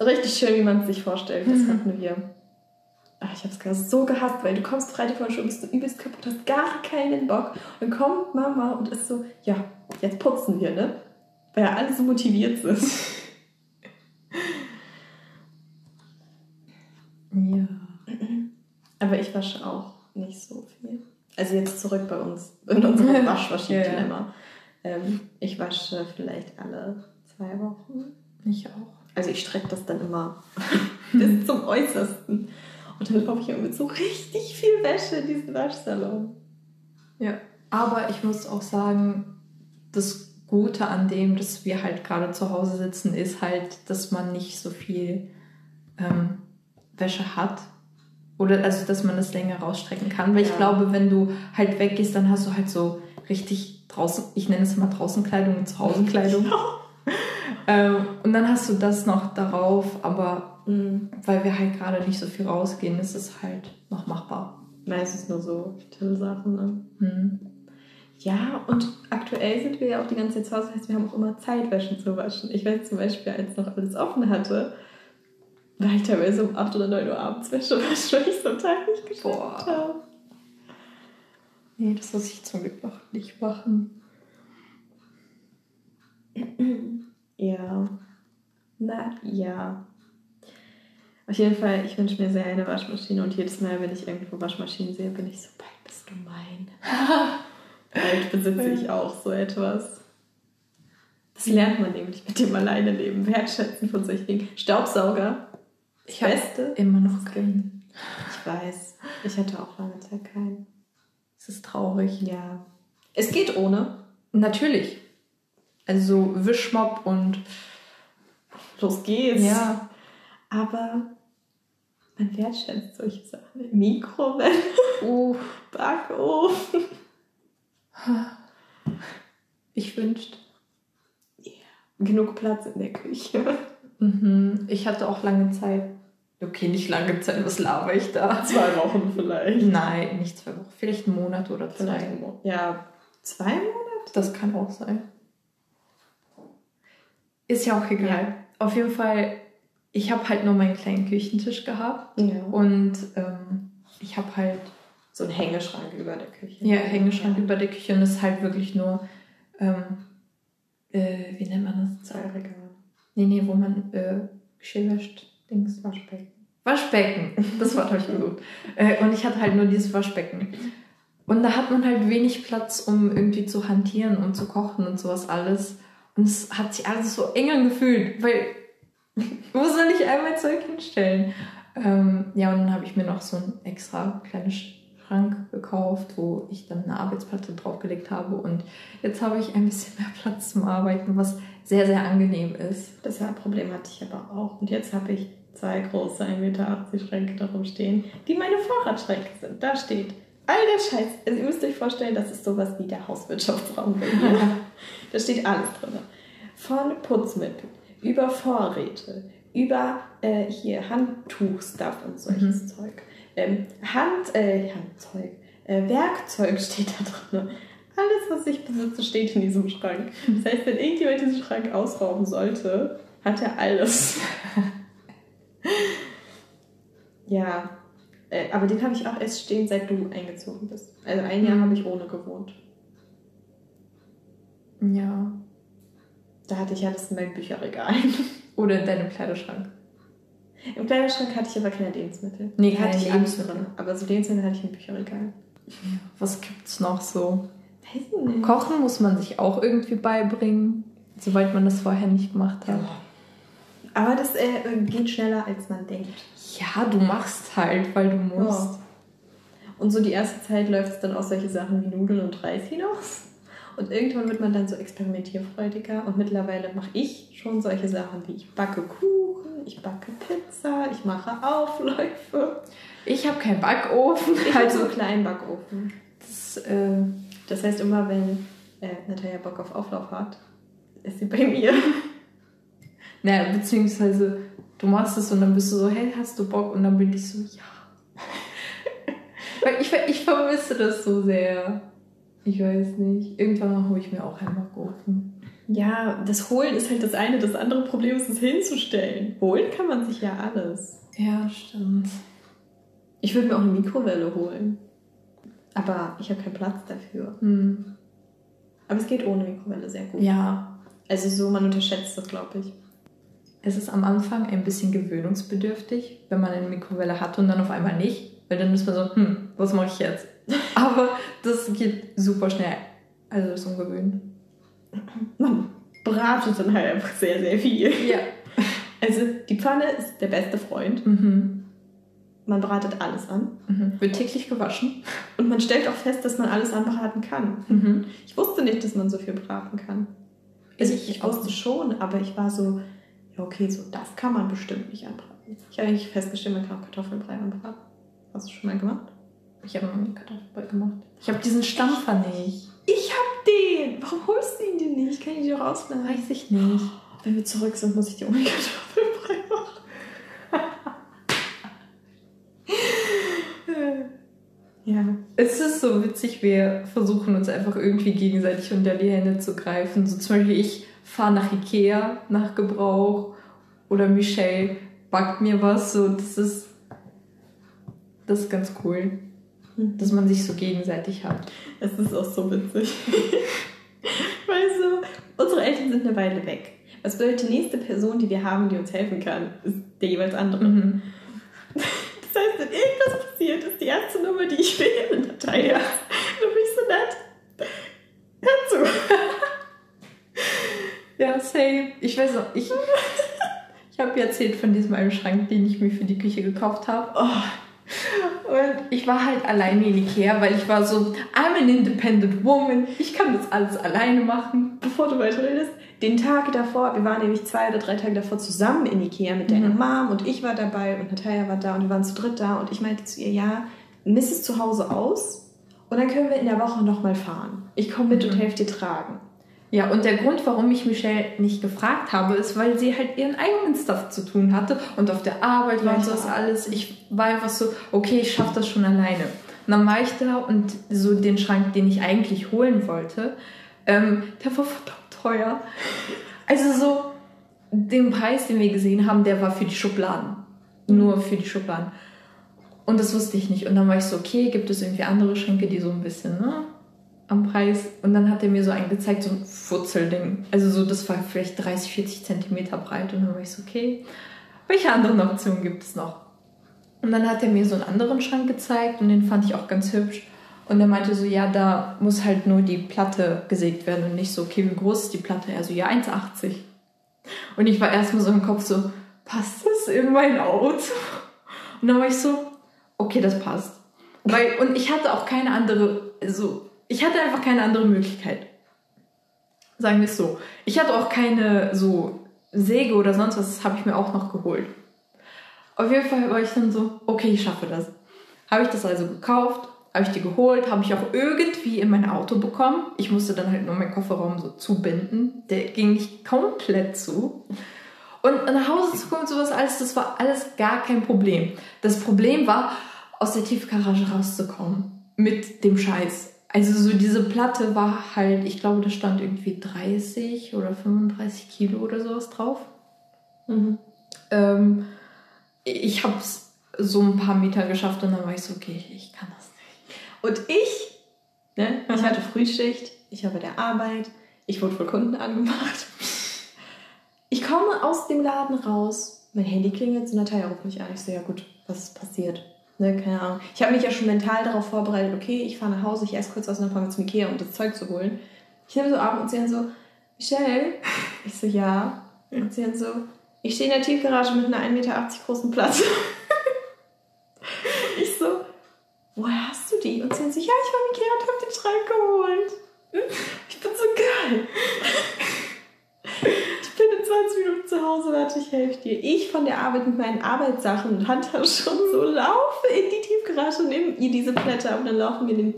Richtig schön, wie man es sich vorstellt. Das hatten wir. Ach, ich habe es so gehasst, weil du kommst Freitag von der Schule, bist du übelst kaputt, hast gar keinen Bock. Und dann kommt Mama und ist so, ja, jetzt putzen wir, ne? Weil ja alle so motiviert sind. Ja. Aber ich wasche auch nicht so viel. Also jetzt zurück bei uns, in unserem Waschmaschinendilemma. Ja, ähm, ich wasche vielleicht alle zwei Wochen. Ich auch. Also ich strecke das dann immer bis zum Äußersten. Und dann laufe ich immer mit so richtig viel Wäsche in diesen Waschsalon. Ja. Aber ich muss auch sagen, das Gute an dem, dass wir halt gerade zu Hause sitzen, ist halt, dass man nicht so viel ähm, Wäsche hat. Oder also, dass man das länger rausstrecken kann. Weil ich Ja. glaube, wenn du halt weggehst, dann hast du halt so richtig draußen, ich nenne es mal Draußenkleidung und Zuhausenkleidung. ähm, und dann hast du das noch darauf, aber Mhm. weil wir halt gerade nicht so viel rausgehen, ist es halt noch machbar. Meistens nur so Sachen, ne? Hm. Ja, und aktuell sind wir ja auch die ganze Zeit zu Hause. Das heißt, wir haben auch immer Zeit, Wäsche zu waschen. Ich weiß zum Beispiel, als noch alles offen hatte, war ich teilweise um 8 oder 9 Uhr abends Wäsche waschen, weil ich es am Tag nicht geschafft habe. Nee, das muss ich zum Glück noch nicht machen. Ja. Na ja. Auf jeden Fall, ich wünsche mir sehr eine Waschmaschine und jedes Mal, wenn ich irgendwo Waschmaschinen sehe, bin ich so, bald bist du mein. Bald besitze ich auch so etwas. Das lernt man nämlich mit dem alleine leben, wertschätzen von solchen Dingen. Staubsauger, Ich habe Beste. immer noch keinen. Ich weiß, ich hatte auch lange Zeit keinen. Es ist traurig. Ja. Es geht ohne. Natürlich. Also Wischmopp und Los geht's. ja, Aber man wertschätzt solche Sachen. Mikrowelle, oh, Backofen. ich wünschte. Genug Platz in der Küche. Mhm. Ich hatte auch lange Zeit. Okay, nicht lange Zeit, was laber ich da? Zwei Wochen vielleicht. Nein, nicht zwei Wochen. Vielleicht einen Monat oder zwei. Vielleicht. Ja, zwei Monate? Das kann auch sein. Ist ja auch egal. Auf jeden Fall, ich habe halt nur meinen kleinen Küchentisch gehabt Ja. und ähm, ich habe halt So ein Hängeschrank über der Küche. ja, Hängeschrank Ja. über der Küche und es ist halt wirklich nur, ähm, äh, wie nennt man das? Zahlregal. Nee, nee, wo man äh, Geschirr wäscht. Dings. Waschbecken. Waschbecken. Das Wort habe ich gesucht. Äh, und ich hatte halt nur dieses Waschbecken. Und da hat man halt wenig Platz, um irgendwie zu hantieren und zu kochen und sowas alles. Und es hat sich alles so eng angefühlt, weil wo soll ich mein Zeug hinstellen? Ähm, ja, und dann habe ich mir noch so ein extra kleines Schrank gekauft, wo ich dann eine Arbeitsplatte draufgelegt habe. Und jetzt habe ich ein bisschen mehr Platz zum Arbeiten, was sehr, sehr angenehm ist. Das Problem hatte ich aber auch. Und jetzt habe ich zwei große 1,80 Meter Schränke darum stehen, die meine Vorratsschränke sind. Da steht all der Scheiß. Also ihr müsst euch vorstellen, das ist sowas wie der Hauswirtschaftsraum bei mir. da steht alles drin. Von Putzmittel, über Vorräte, über äh, hier Handtuchstuff und solches mhm. Zeug. Ähm, Hand, äh, Handzeug, äh, Werkzeug steht da drin. Alles, was ich besitze, steht in diesem Schrank. Das heißt, wenn irgendjemand diesen Schrank ausrauben sollte, hat er alles. ja, äh, aber den habe ich auch erst stehen, seit du eingezogen bist. Also ein Jahr mhm. habe ich ohne gewohnt. Ja. Da hatte ich alles in meinem Bücherregal. Oder in deinem Kleiderschrank. Im Kleiderschrank hatte ich aber keine Lebensmittel. Nee, keine hatte ich Lebensmittel. Drin, aber so Lebensmittel hatte ich im Bücherregal. Ja. Was gibt's noch so? Weiß ich nicht. Kochen muss man sich auch irgendwie beibringen, sobald man das vorher nicht gemacht hat. Ja. Aber das äh, geht schneller, als man denkt. Ja, du machst halt, weil du musst. Ja. Und so die erste Zeit läuft es dann auch solche Sachen wie Nudeln und Reis hinaus. Und irgendwann wird man dann so experimentierfreudiger. Und mittlerweile mache ich schon solche Sachen wie ich backe Kuchen, ich backe Pizza, ich mache Aufläufe. Ich habe keinen Backofen. Ich habe so einen kleinen Backofen. Das, äh, das heißt immer, wenn äh, Natalia Bock auf Auflauf hat, ist sie bei mir. Naja, beziehungsweise du machst es und dann bist du so, hey, hast du Bock? Und dann bin ich so, ja. Weil ich, ich vermisse das so sehr. Ich weiß nicht. Irgendwann mal hole ich mir auch einen Backofen. Ja, das Holen ist halt das eine. Das andere Problem ist es hinzustellen. Holen kann man sich ja alles. Ja, stimmt. Ich würde mir auch eine Mikrowelle holen. Aber ich habe keinen Platz dafür. Hm. Aber es geht ohne Mikrowelle sehr gut. Ja. Also so, man unterschätzt das, glaube ich es ist am Anfang ein bisschen gewöhnungsbedürftig, wenn man eine Mikrowelle hat und dann auf einmal nicht. Weil dann ist man so, hm, was mache ich jetzt? Aber das geht super schnell. Also das ist ungewöhnt. Man bratet dann halt einfach sehr, sehr viel. Ja. Also die Pfanne ist der beste Freund. Mhm. Man bratet alles an. Mhm. Wird täglich gewaschen. Und man stellt auch fest, dass man alles anbraten kann. Mhm. Ich wusste nicht, dass man so viel braten kann. Also ich, ich wusste schon, aber ich war so, okay, so das kann man bestimmt nicht anbraten. Ich habe eigentlich festgestellt, man kann auch Kartoffelbrei anbraten. Hast du schon mal gemacht? Ich habe noch nie Kartoffelbrei gemacht. Ich habe diesen Stampfer nicht. Ich habe den! Warum holst du ihn dir nicht? Kann ich dir auch ausleihen? Weiß ich nicht. Oh, wenn wir zurück sind, muss ich dir ohne Kartoffelbrei machen. ja. Es ist so witzig, wir versuchen uns einfach irgendwie gegenseitig unter die Hände zu greifen. So zum Beispiel ich fahre nach Ikea nach Gebrauch oder Michelle backt mir was. So, das ist, das ist ganz cool, mhm. dass man sich so gegenseitig hat. Es ist auch so witzig. weißt du, unsere Eltern sind eine Weile weg. Was bedeutet, die nächste Person, die wir haben, die uns helfen kann, ist der jeweils andere. Mhm. Das heißt, wenn irgendwas passiert, ist die erste Nummer, die ich wähle, Natalia. Du bist so nett. Hör zu. Ja, safe. Ich weiß auch, ich, ich habe erzählt von diesem einen Schrank, den ich mir für die Küche gekauft habe. Oh. Und ich war halt alleine in Ikea, weil ich war so, I'm an independent woman, ich kann das alles alleine machen. Bevor du weiterredest, den Tag davor, wir waren nämlich zwei oder drei Tage davor zusammen in Ikea mit deiner mhm. Mom und ich war dabei und Natalia war da und wir waren zu dritt da und ich meinte zu ihr, ja, miss es zu Hause aus und dann können wir in der Woche nochmal fahren. Ich komme mit mhm. und helfe dir tragen. Ja, und der Grund, warum ich Michelle nicht gefragt habe, ist, weil sie halt ihren eigenen Stuff zu tun hatte und auf der Arbeit war ja, so das alles. Ich war einfach so, okay, ich schaffe das schon alleine. Und dann war ich da und so den Schrank, den ich eigentlich holen wollte, ähm, der war verdammt teuer. Also so, den Preis, den wir gesehen haben, der war für die Schubladen. Nur für die Schubladen. Und das wusste ich nicht. Und dann war ich so, okay, gibt es irgendwie andere Schränke, die so ein bisschen, ne? Am Preis. Und dann hat er mir so einen gezeigt, so ein Futzelding. Also so, das war vielleicht 30, 40 Zentimeter breit. Und dann war ich so, okay, welche anderen Optionen gibt es noch? Und dann hat er mir so einen anderen Schrank gezeigt und den fand ich auch ganz hübsch. Und er meinte so, ja, da muss halt nur die Platte gesägt werden und nicht so, okay, wie groß ist die Platte? Er so, ja, 1,80. Und ich war erstmal so im Kopf so, passt das in mein Auto? Und dann war ich so, okay, das passt. Weil, und ich hatte auch keine andere, also ich hatte einfach keine andere Möglichkeit. Sagen wir es so. Ich hatte auch keine so Säge oder sonst was, das habe ich mir auch noch geholt. Auf jeden Fall war ich dann so, okay, ich schaffe das. Habe ich das also gekauft, habe ich die geholt, habe ich auch irgendwie in mein Auto bekommen. Ich musste dann halt nur meinen Kofferraum so zubinden. Der ging nicht komplett zu. Und nach Hause zu kommen und sowas alles, das war alles gar kein Problem. Das Problem war, aus der Tiefgarage rauszukommen mit dem Scheiß. Also so diese Platte war halt, ich glaube, da stand irgendwie 30 oder 35 Kilo oder sowas drauf. Mhm. Ähm, ich habe es so ein paar Meter geschafft und dann war ich so, okay, ich kann das nicht. Und ich, ne, ich hatte Frühschicht, ich war bei der Arbeit, ich wurde von Kunden angemacht. Ich komme aus dem Laden raus, mein Handy klingelt und Natalia ruft mich an. Ich so, ja gut, was ist passiert? Ne, keine Ahnung. Ich habe mich ja schon mental darauf vorbereitet, okay, ich fahre nach Hause, ich esse kurz aus und dann fange ich zum Ikea, um das Zeug zu holen. Ich nehme so ab und sie dann so, Michelle? Ich so, ja. Und sie dann so, ich stehe in der Tiefgarage mit einer 1,80 Meter großen Platte. ich so, woher hast du die? Und sie dann so, ja, ich war im Ikea und habe den Schrank geholt. Ich bin so geil. Ich bin in 20 Minuten zu Hause, warte, ich helfe dir. Ich von der Arbeit mit meinen Arbeitssachen und Handtaschen so laufe in die Tiefgarage, nehme ihr diese Blätter und dann laufen wir in,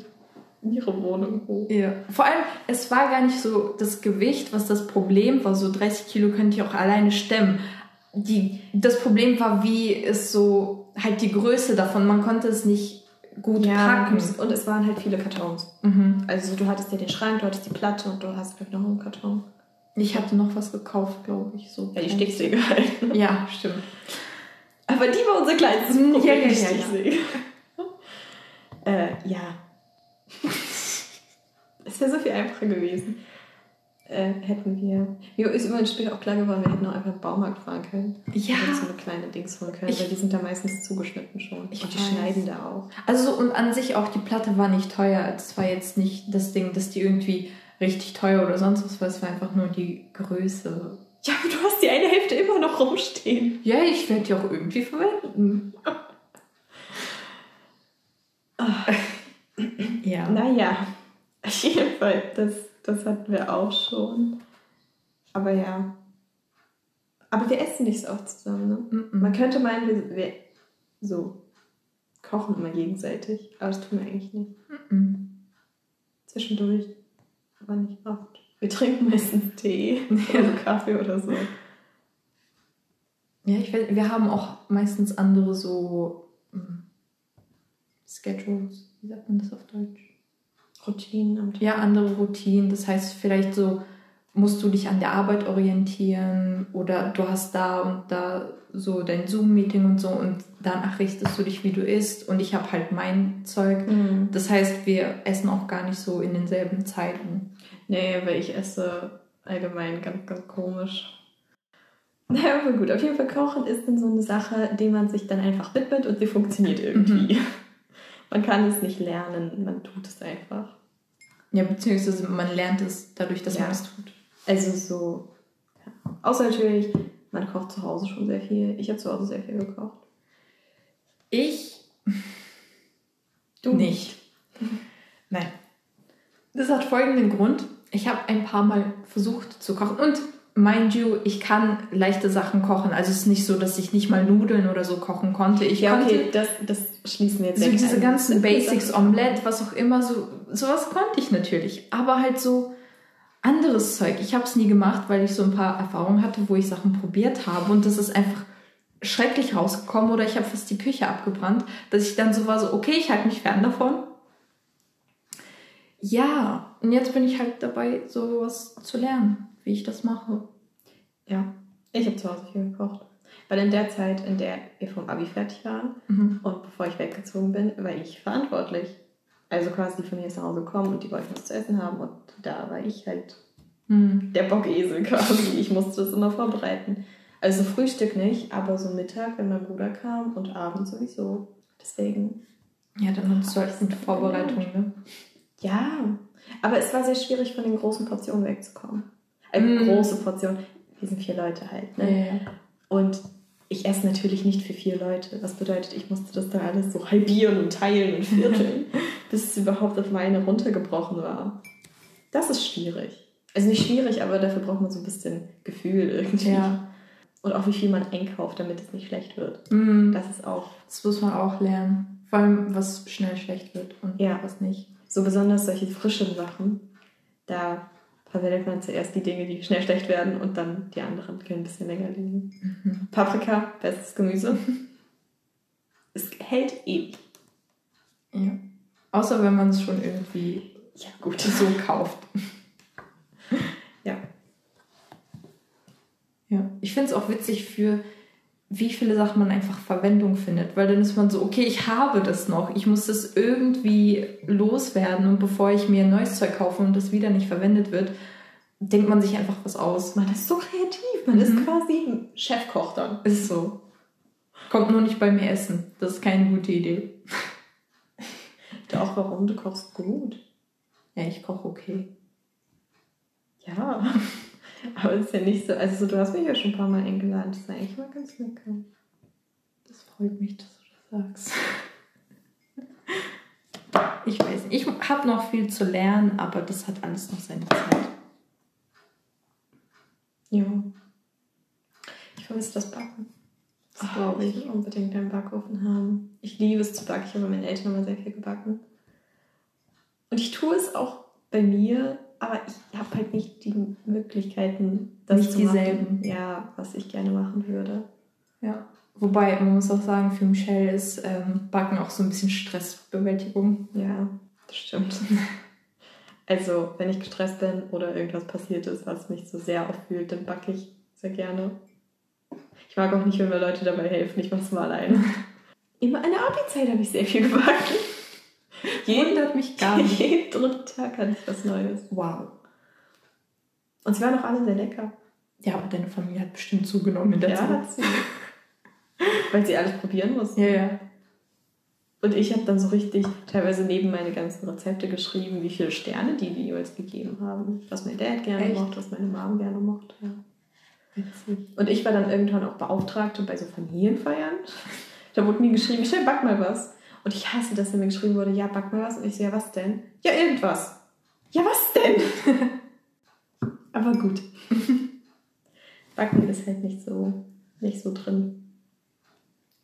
ihre Wohnung hoch. Ja. Vor allem, es war gar nicht so das Gewicht, was das Problem war. So 30 Kilo könnte ich auch alleine stemmen. Die, das Problem war, wie es so, halt die Größe davon. Man konnte es nicht gut ja, packen. Und es waren halt viele Kartons. Mhm. Also du hattest ja den Schrank, du hattest die Platte und du hast vielleicht noch einen Karton. Ich hatte noch was gekauft, glaube ich. So ja, die Sticksäge halt. Ja, stimmt. Aber die war unser kleinstes Problem, ja, ja, die Sticksäge. Ja, äh, ja. es wäre so viel einfacher gewesen. Äh, hätten wir. Mir ist immer später auch klar geworden, wir hätten auch einfach im Baumarkt fahren können. Ja. Und so eine kleine Dings holen können, ich, weil die sind da meistens zugeschnitten schon. Ich und die weiß. schneiden da auch. Also und an sich auch die Platte war nicht teuer. Es war jetzt nicht das Ding, dass die irgendwie richtig teuer oder sonst was, weil es war einfach nur die Größe. Ja, aber du hast die eine Hälfte immer noch rumstehen. Ja, ich werde die auch irgendwie verwenden. ja. Naja, auf jeden Fall, das, das hatten wir auch schon. Aber ja. Aber wir essen nicht so oft zusammen, ne? Mm -mm. Man könnte meinen, wir, wir so kochen immer gegenseitig, aber das tun wir eigentlich nicht. Mm Zwischendurch aber nicht oft. Wir trinken meistens Tee oder Kaffee oder so. Ja, ich weiß, wir haben auch meistens andere so hm, Schedules. Wie sagt man das auf Deutsch? Routinen am Tag. Ja, andere Routinen. Das heißt, vielleicht so musst du dich an der Arbeit orientieren oder du hast da und da so dein Zoom-Meeting und so und danach richtest du dich, wie du isst und ich habe halt mein Zeug. Mhm. Das heißt, wir essen auch gar nicht so in denselben Zeiten. Nee, weil ich esse allgemein ganz, ganz komisch. Naja, aber gut, auf jeden Fall Kochen ist dann so eine Sache, die man sich dann einfach widmet und sie funktioniert irgendwie. Mhm. Man kann es nicht lernen, man tut es einfach. Ja, beziehungsweise man lernt es dadurch, dass ja. man es tut. Also so, ja. außer natürlich, man kocht zu Hause schon sehr viel. Ich habe zu Hause sehr viel gekocht. Ich? Du nicht. Nein. Das hat folgenden Grund. Ich habe ein paar Mal versucht zu kochen und mind you, ich kann leichte Sachen kochen. Also es ist nicht so, dass ich nicht mal Nudeln oder so kochen konnte. Ich ja, konnte okay, das, das schließen wir jetzt So diese ganzen Basics, Omelette, was auch immer, so sowas konnte ich natürlich. Aber halt so anderes Zeug. Ich habe es nie gemacht, weil ich so ein paar Erfahrungen hatte, wo ich Sachen probiert habe und das ist einfach schrecklich rausgekommen oder ich habe fast die Küche abgebrannt, dass ich dann so war, so okay, ich halte mich fern davon. Ja, und jetzt bin ich halt dabei, sowas zu lernen, wie ich das mache. Ja, ich habe zu Hause viel gekocht. Weil in der Zeit, in der wir vom Abi fertig waren mhm. und bevor ich weggezogen bin, war ich verantwortlich. Also quasi die Familie ist nach Hause gekommen und die wollten was zu essen haben und da war ich halt hm. der Bockesel quasi. Ich musste das immer vorbereiten. Also Frühstück nicht, aber so Mittag, wenn mein Bruder kam und abends sowieso. Deswegen. Ja, dann hast du halt gute Vorbereitung, ne? Ja, aber es war sehr schwierig, von den großen Portionen wegzukommen. Eine mm. große Portion. Wir sind vier Leute halt, ne? Ja. Und ich esse natürlich nicht für vier Leute. Das bedeutet, ich musste das dann alles so halbieren und teilen und vierteln, bis es überhaupt auf meine runtergebrochen war. Das ist schwierig. Also nicht schwierig, aber dafür braucht man so ein bisschen Gefühl irgendwie. Ja. Und auch wie viel man einkauft, damit es nicht schlecht wird. Mm, Das ist auch Das muss man auch lernen. Vor allem, was schnell schlecht wird und Ja. was nicht. So besonders solche frischen Sachen. Da verwendet man zuerst die Dinge, die schnell schlecht werden und dann die anderen können ein bisschen länger liegen. Mhm. Paprika, bestes Gemüse. es hält ewig. Ja. Außer wenn man es schon irgendwie Ja, gut. so kauft. Ja. Ja. Ich finde es auch witzig für wie viele Sachen man einfach Verwendung findet, weil dann ist man so, okay, ich habe das noch, ich muss das irgendwie loswerden und bevor ich mir ein neues Zeug kaufe und das wieder nicht verwendet wird, denkt man sich einfach was aus. Man ist so kreativ. Man ist Mhm. quasi Chefkoch dann. Ist so. Kommt nur nicht bei mir essen. Das ist keine gute Idee. Doch, warum? Du kochst gut. Ja, ich koche okay. Ja. Aber es ist ja nicht so. Also, so, du hast mich ja schon ein paar Mal eingeladen. Das ist eigentlich mal ganz lecker. Das freut mich, dass du das sagst. Ich weiß nicht. Ich habe noch viel zu lernen, aber das hat alles noch seine Zeit. Ja. Ich vermisse das Backen. Das Ach, glaube ich. ich- will unbedingt einen Backofen haben. Ich liebe es zu backen. Ich habe bei meinen Eltern immer sehr viel gebacken. Und ich tue es auch bei mir, aber ich habe halt nicht die Möglichkeiten, das Nicht zu dieselben. machen. Ja, was ich gerne machen würde. Ja. Wobei, man muss auch sagen, für Michelle ist ähm, Backen auch so ein bisschen Stressbewältigung. Ja, das stimmt. Also, wenn ich gestresst bin oder irgendwas passiert ist, was mich so sehr auffühlt, dann backe ich sehr gerne. Ich mag auch nicht, wenn mir Leute dabei helfen. Ich mache es mal alleine. Immer an der Abi-Zeit habe ich sehr viel gebacken. Wundert mich gar nicht. Jeden dritten Tag hatte ich was Neues. Wow. Und sie waren auch alle sehr lecker. Ja, aber deine Familie hat bestimmt zugenommen in der Ja, Zeit. hat sie. Weil sie alles probieren mussten. Ja, ja. Und ich habe dann so richtig teilweise neben meine ganzen Rezepte geschrieben, wie viele Sterne die die jeweils gegeben haben. Was mein Dad gerne Echt? mochte, was meine Mom gerne mochte. Ja. Witzig. Und ich war dann irgendwann auch Beauftragte bei so Familienfeiern. Da wurde mir geschrieben, Michelle, back mal was. Und ich hasse, dass mir geschrieben wurde, ja, back mal was. Und ich so, ja, was denn? Ja, irgendwas. Ja, was denn? Aber gut. Backen ist halt nicht so, nicht so drin.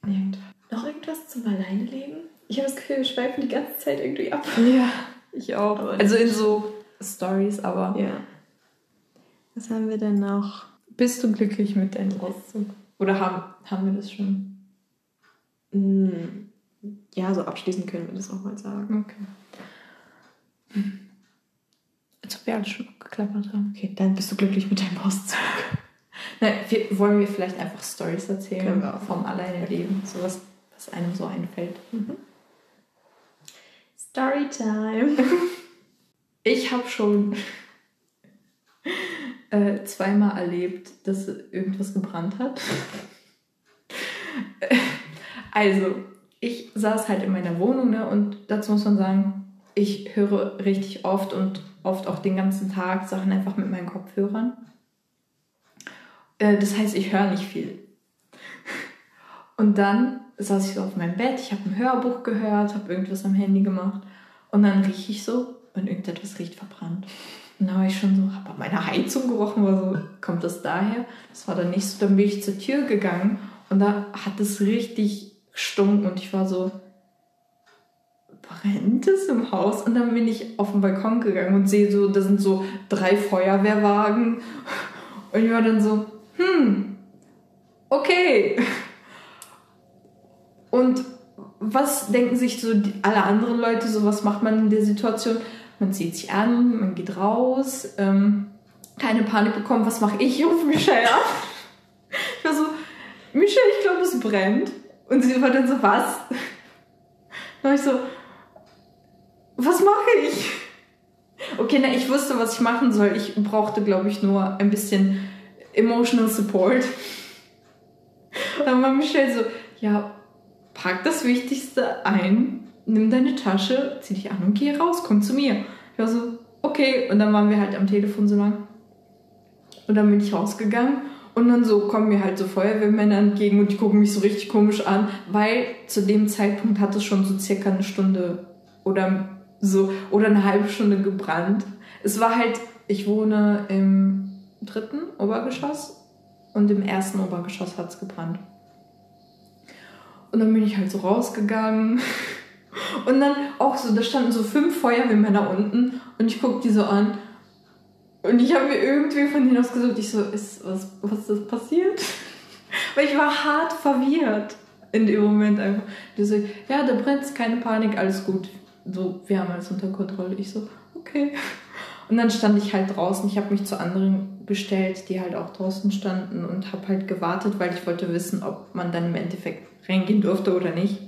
Irgendwas. Noch irgendwas zum Alleineleben? Ich habe das Gefühl, wir schweifen die ganze Zeit irgendwie ab. Ja, ich auch. Also in so Stories, aber Ja. Was haben wir denn noch? bist du glücklich mit deinem Auszug? Oder haben, haben wir das schon? Hm. Ja, so abschließend können wir das auch mal sagen. Okay. Als ob wir alles schon abgeklappert haben. Okay, dann bist du glücklich mit deinem Auszug. Nein, wir, wollen wir vielleicht einfach Stories erzählen Können wir auch. vom Alleineleben? So was, was einem so einfällt. Storytime. Ich habe schon äh, zweimal erlebt, dass irgendwas gebrannt hat. also, ich saß halt in meiner Wohnung ne, und dazu muss man sagen, ich höre richtig oft und oft auch den ganzen Tag Sachen einfach mit meinen Kopfhörern. Äh, das heißt, ich höre nicht viel. Und dann saß ich so auf meinem Bett, ich habe ein Hörbuch gehört, habe irgendwas am Handy gemacht und dann rieche ich so und irgendetwas riecht verbrannt. Und dann war ich schon so, habe an meiner Heizung gerochen, war so, kommt das daher? Das war dann nicht so, dann bin ich zur Tür gegangen und da hat es richtig gestunken und ich war so, brennt es im Haus? Und dann bin ich auf den Balkon gegangen und sehe so, da sind so drei Feuerwehrwagen und ich war dann so, hm, okay. Und was denken sich so alle anderen Leute, so was macht man in der Situation? Man zieht sich an, man geht raus, ähm, keine Panik bekommen, was mache ich? Ich rufe Michelle an. Ich war so, Michelle, ich glaube, es brennt. Und sie war dann so, was? Dann war ich so, was mache ich? Okay, na, ich wusste, was ich machen soll. Ich brauchte, glaube ich, nur ein bisschen emotional support. Dann war Michelle so, ja, pack das Wichtigste ein, nimm deine Tasche, zieh dich an und geh raus, komm zu mir. Ich war so, okay. Und dann waren wir halt am Telefon so lang. Und dann bin ich rausgegangen Und dann so kommen mir halt so Feuerwehrmänner entgegen und die gucken mich so richtig komisch an, weil zu dem Zeitpunkt hat es schon so circa eine Stunde oder so oder eine halbe Stunde gebrannt. Es war halt, ich wohne im dritten Obergeschoss und im ersten Obergeschoss hat es gebrannt. Und dann bin ich halt so rausgegangen. Und dann auch so, da standen so fünf Feuerwehrmänner unten und ich guck die so an. Und ich habe mir irgendwie von denen aus gesucht, ich so, ist was, was ist passiert? Weil ich war hart verwirrt in dem Moment einfach. Die so, ja, da brennt keine Panik, alles gut. So, wir haben alles unter Kontrolle. Ich so, okay. Und dann stand ich halt draußen. Ich habe mich zu anderen bestellt, die halt auch draußen standen und habe halt gewartet, weil ich wollte wissen, ob man dann im Endeffekt reingehen durfte oder nicht.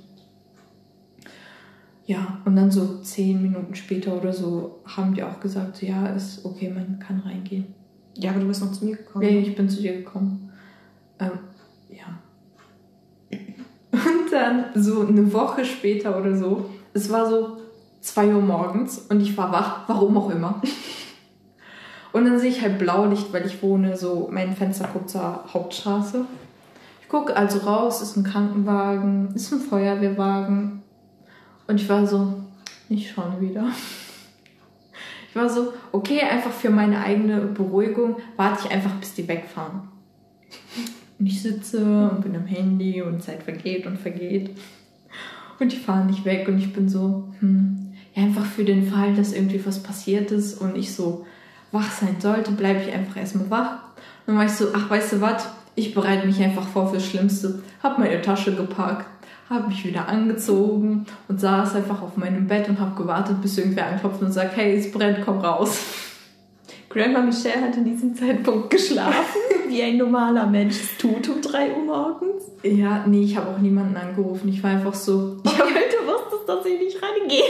Ja, und dann so zehn Minuten später oder so haben die auch gesagt, so, ja, ist okay, man kann reingehen. Ja, aber du bist noch zu mir gekommen. Ja, ich bin zu dir gekommen. Ähm, ja. Und dann so eine Woche später oder so, es war so 2 Uhr morgens und ich war wach, warum auch immer. Und dann sehe ich halt Blaulicht, weil ich wohne so, mein Fenster guckt zur Hauptstraße. Ich gucke also raus, ist ein Krankenwagen, ist ein Feuerwehrwagen. Und ich war so, nicht schon wieder. Ich war so, okay, einfach für meine eigene Beruhigung warte ich einfach, bis die wegfahren. Und ich sitze und bin am Handy und Zeit vergeht und vergeht. Und die fahren nicht weg und ich bin so, hm, ja, einfach für den Fall, dass irgendwie was passiert ist und ich so wach sein sollte, bleibe ich einfach erstmal wach. Und dann war ich so, ach, weißt du was? Ich bereite mich einfach vor fürs Schlimmste. Hab meine Tasche gepackt, habe mich wieder angezogen und saß einfach auf meinem Bett und habe gewartet, bis irgendwer anklopft und sagt, hey, es brennt, komm raus. Grandma Michelle hat in diesem Zeitpunkt geschlafen, wie ein normaler Mensch es tut um 3 Uhr morgens. Ja, nee, ich habe auch niemanden angerufen. Ich war einfach so. Ich hab, weil du wusstest, dass ich nicht reingehe.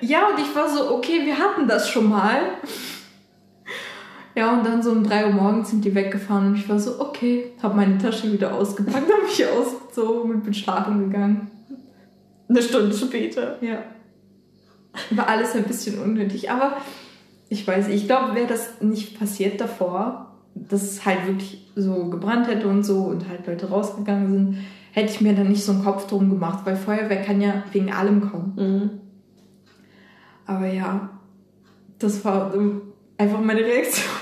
Ja, und ich war so, okay, wir hatten das schon mal. Ja, und dann so um 3 Uhr morgens sind die weggefahren und ich war so, okay, habe meine Tasche wieder ausgepackt, habe mich ausgezogen und bin schlafen gegangen. Eine Stunde später. Ja. War alles ein bisschen unnötig, aber ich weiß, ich glaube, wäre das nicht passiert davor, dass es halt wirklich so gebrannt hätte und so und halt Leute rausgegangen sind, hätte ich mir dann nicht so einen Kopf drum gemacht, weil Feuerwehr kann ja wegen allem kommen. Mhm. Aber ja, das war einfach meine Reaktion.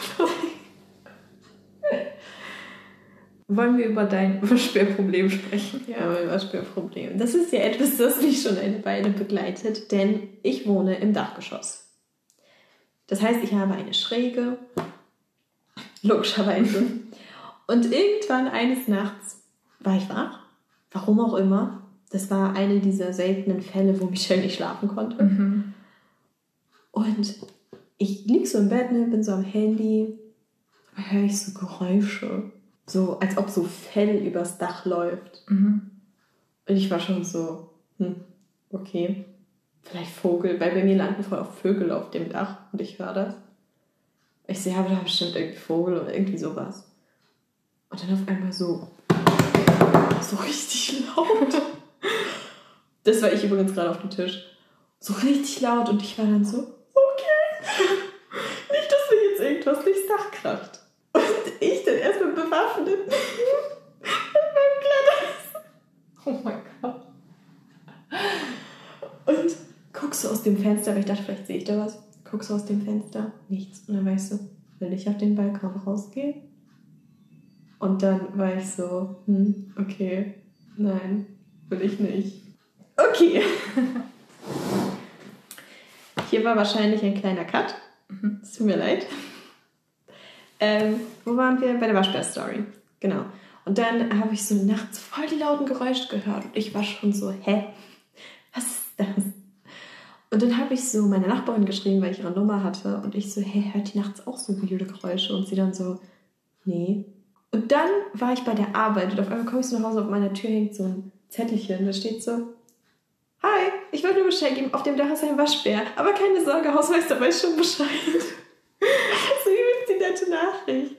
Wollen wir über dein Waschbärproblem sprechen? Ja, mein Waschbärproblem. Das ist ja etwas, das mich schon eine Weile begleitet, denn ich wohne im Dachgeschoss. Das heißt, ich habe eine Schräge, logischerweise. Und irgendwann eines Nachts war ich wach, warum auch immer. Das war eine dieser seltenen Fälle, wo Michelle nicht schlafen konnte. Mhm. Und ich lieg so im Bett, ne, bin so am Handy, höre ich so Geräusche. So, als ob so Fell übers Dach läuft. Mhm. Und ich war schon so, hm, okay, vielleicht Vogel, weil bei mir landen voll auch Vögel auf dem Dach und ich höre das. Ich sehe, aber da bestimmt irgendwie Vogel oder irgendwie sowas. Und dann auf einmal so, so richtig laut. Das war ich übrigens gerade auf dem Tisch. So richtig laut und ich war dann so, okay. Nicht, dass mir jetzt irgendwas durchs Dach kracht. Ich dann erstmal bewaffnet mit meinem Kletters. Oh mein Gott. Und guckst du aus dem Fenster, weil ich dachte, vielleicht sehe ich da was. Guckst du aus dem Fenster, nichts. Und dann weißt du, will ich auf den Balkon rausgehen? Und dann war ich so, hm, okay, nein, will ich nicht. Okay. Hier war wahrscheinlich ein kleiner Cut. Es tut mir leid. Ähm, wo waren wir? Bei der Waschbär-Story. Genau. Und dann habe ich so nachts voll die lauten Geräusche gehört. Und ich war schon so, hä? Was ist das? Und dann habe ich so meine Nachbarin geschrieben, weil ich ihre Nummer hatte. Und ich so, hä, hört die nachts auch so weirde Geräusche? Und sie dann so, nee. Und dann war ich bei der Arbeit und auf einmal komme ich so nach Hause, auf meiner Tür hängt so ein Zettelchen. Da steht so, Hi, ich wollte nur Bescheid geben, auf dem Dach ist ein Waschbär. Aber keine Sorge, Hausmeister weiß schon Bescheid. Nachricht.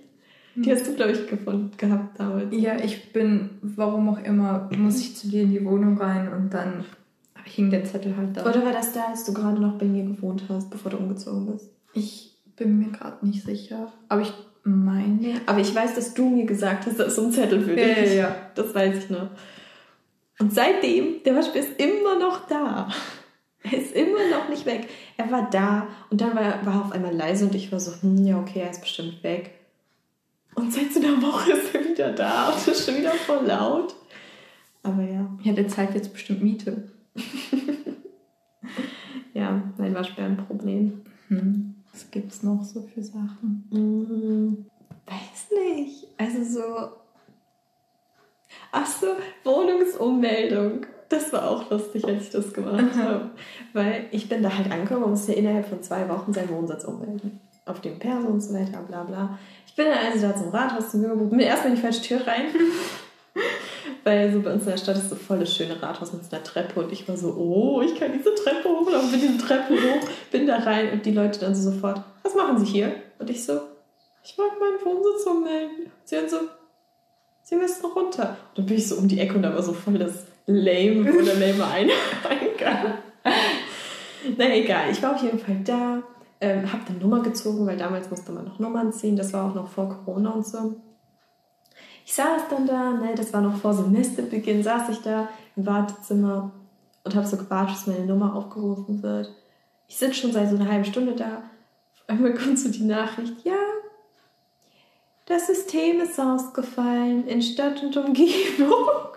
Die hast du, glaube ich, gefunden gehabt damals. Ja, ich bin, warum auch immer, muss ich zu dir in die Wohnung rein und dann hing der Zettel halt da. Oder war das da, als du gerade noch bei mir gewohnt hast, bevor du umgezogen bist? Ich bin mir gerade nicht sicher. Aber ich meine. Aber ich weiß, dass du mir gesagt hast, da ist so ein Zettel für dich. Ja, ja, ja. Das weiß ich noch. Und seitdem, der Waschbär ist immer noch da. Er ist immer noch nicht weg. Er war da und dann war er, war er auf einmal leise und ich war so, hm, ja, okay, er ist bestimmt weg. Und seit so einer Woche ist er wieder da und ist schon wieder voll laut. Aber ja, Ja, der zahlt jetzt bestimmt Miete. ja, mein Waschbär ein Problem. Hm. Was gibt's noch so für Sachen? Hm, weiß nicht. Also so. Ach so, Wohnungsummeldung. Das war auch lustig, als ich das gemacht habe. Weil ich bin da halt angekommen und musste innerhalb von zwei Wochen seinen Wohnsitz ummelden. Auf dem Perso und so weiter, bla bla. Ich bin dann also da zum Rathaus zum Bürgerbüro, bin erstmal in die falsche Tür rein. Weil so bei uns in der Stadt ist so voll das schöne Rathaus mit so einer Treppe und ich war so, oh, ich kann diese Treppe hochlaufen, bin diese Treppe hoch, bin da rein und die Leute dann so sofort, was machen Sie hier? Und ich so, ich wollte meinen Wohnsitz ummelden. Sie dann so, Sie müssen runter. Und dann bin ich so um die Ecke und da war so voll das lame oder lame Ein. Na egal, ich war auf jeden Fall da, ähm, habe eine Nummer gezogen, weil damals musste man noch Nummern ziehen, das war auch noch vor Corona und so. Ich saß dann da, ne, das war noch vor Semesterbeginn, saß ich da im Wartezimmer und habe so gewartet, bis meine Nummer aufgerufen wird. Ich sitze schon seit so einer halben Stunde da. Auf einmal kommt so die Nachricht, ja, das System ist ausgefallen in Stadt und Umgebung.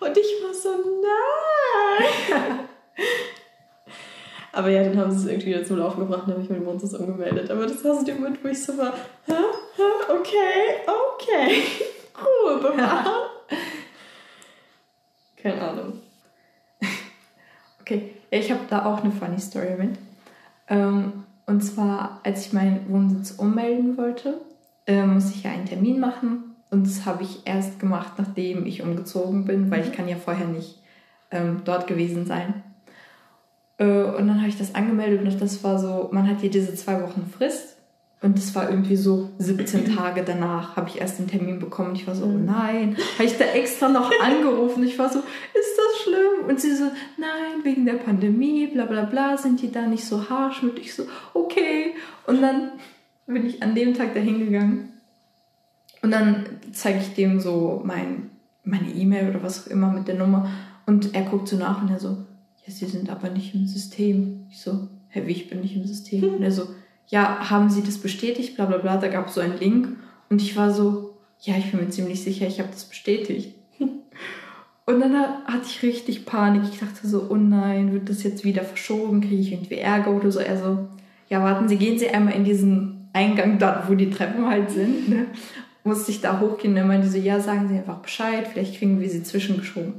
Und ich war so, nein. Aber ja, dann haben sie es irgendwie wieder zum Laufen gebracht und habe ich meinen Wohnsitz umgemeldet. Aber das war so der Moment, wo ich so war, hä, hä, okay, okay, Ruhe bewahren. Keine Ahnung. Okay, ja, ich habe da auch eine funny Story mit. Ähm, und zwar, als ich meinen Wohnsitz ummelden wollte, äh, musste ich ja einen Termin machen. Und das habe ich erst gemacht, nachdem ich umgezogen bin, weil ich kann ja vorher nicht ähm, dort gewesen sein. Äh, und dann habe ich das angemeldet und das war so, man hat hier diese zwei Wochen Frist. Und das war irgendwie so 17 Tage danach habe ich erst den Termin bekommen. Ich war so, oh nein. Habe ich da extra noch angerufen. Ich war so, ist das schlimm? Und sie so, nein, wegen der Pandemie, bla bla bla, sind die da nicht so harsch mit? Ich so, okay. Und dann bin ich an dem Tag dahin gegangen. Und dann zeige ich dem so mein, meine E-Mail oder was auch immer mit der Nummer. Und er guckt so nach und er so, ja, sie sind aber nicht im System. Ich so, hä, wie, ich bin nicht im System? Und er so, ja, haben Sie das bestätigt? Bla bla bla. Da gab es so einen Link. Und ich war so, ja, ich bin mir ziemlich sicher, ich habe das bestätigt. Und dann ha- hatte ich richtig Panik. Ich dachte so, oh nein, wird das jetzt wieder verschoben? Kriege ich irgendwie Ärger oder so? Er so, ja, warten Sie, gehen Sie einmal in diesen Eingang dort, wo die Treppen halt sind. Ne? Musste ich da hochgehen. Dann meinte sie, ja, sagen Sie einfach Bescheid, vielleicht kriegen wir Sie zwischengeschoben.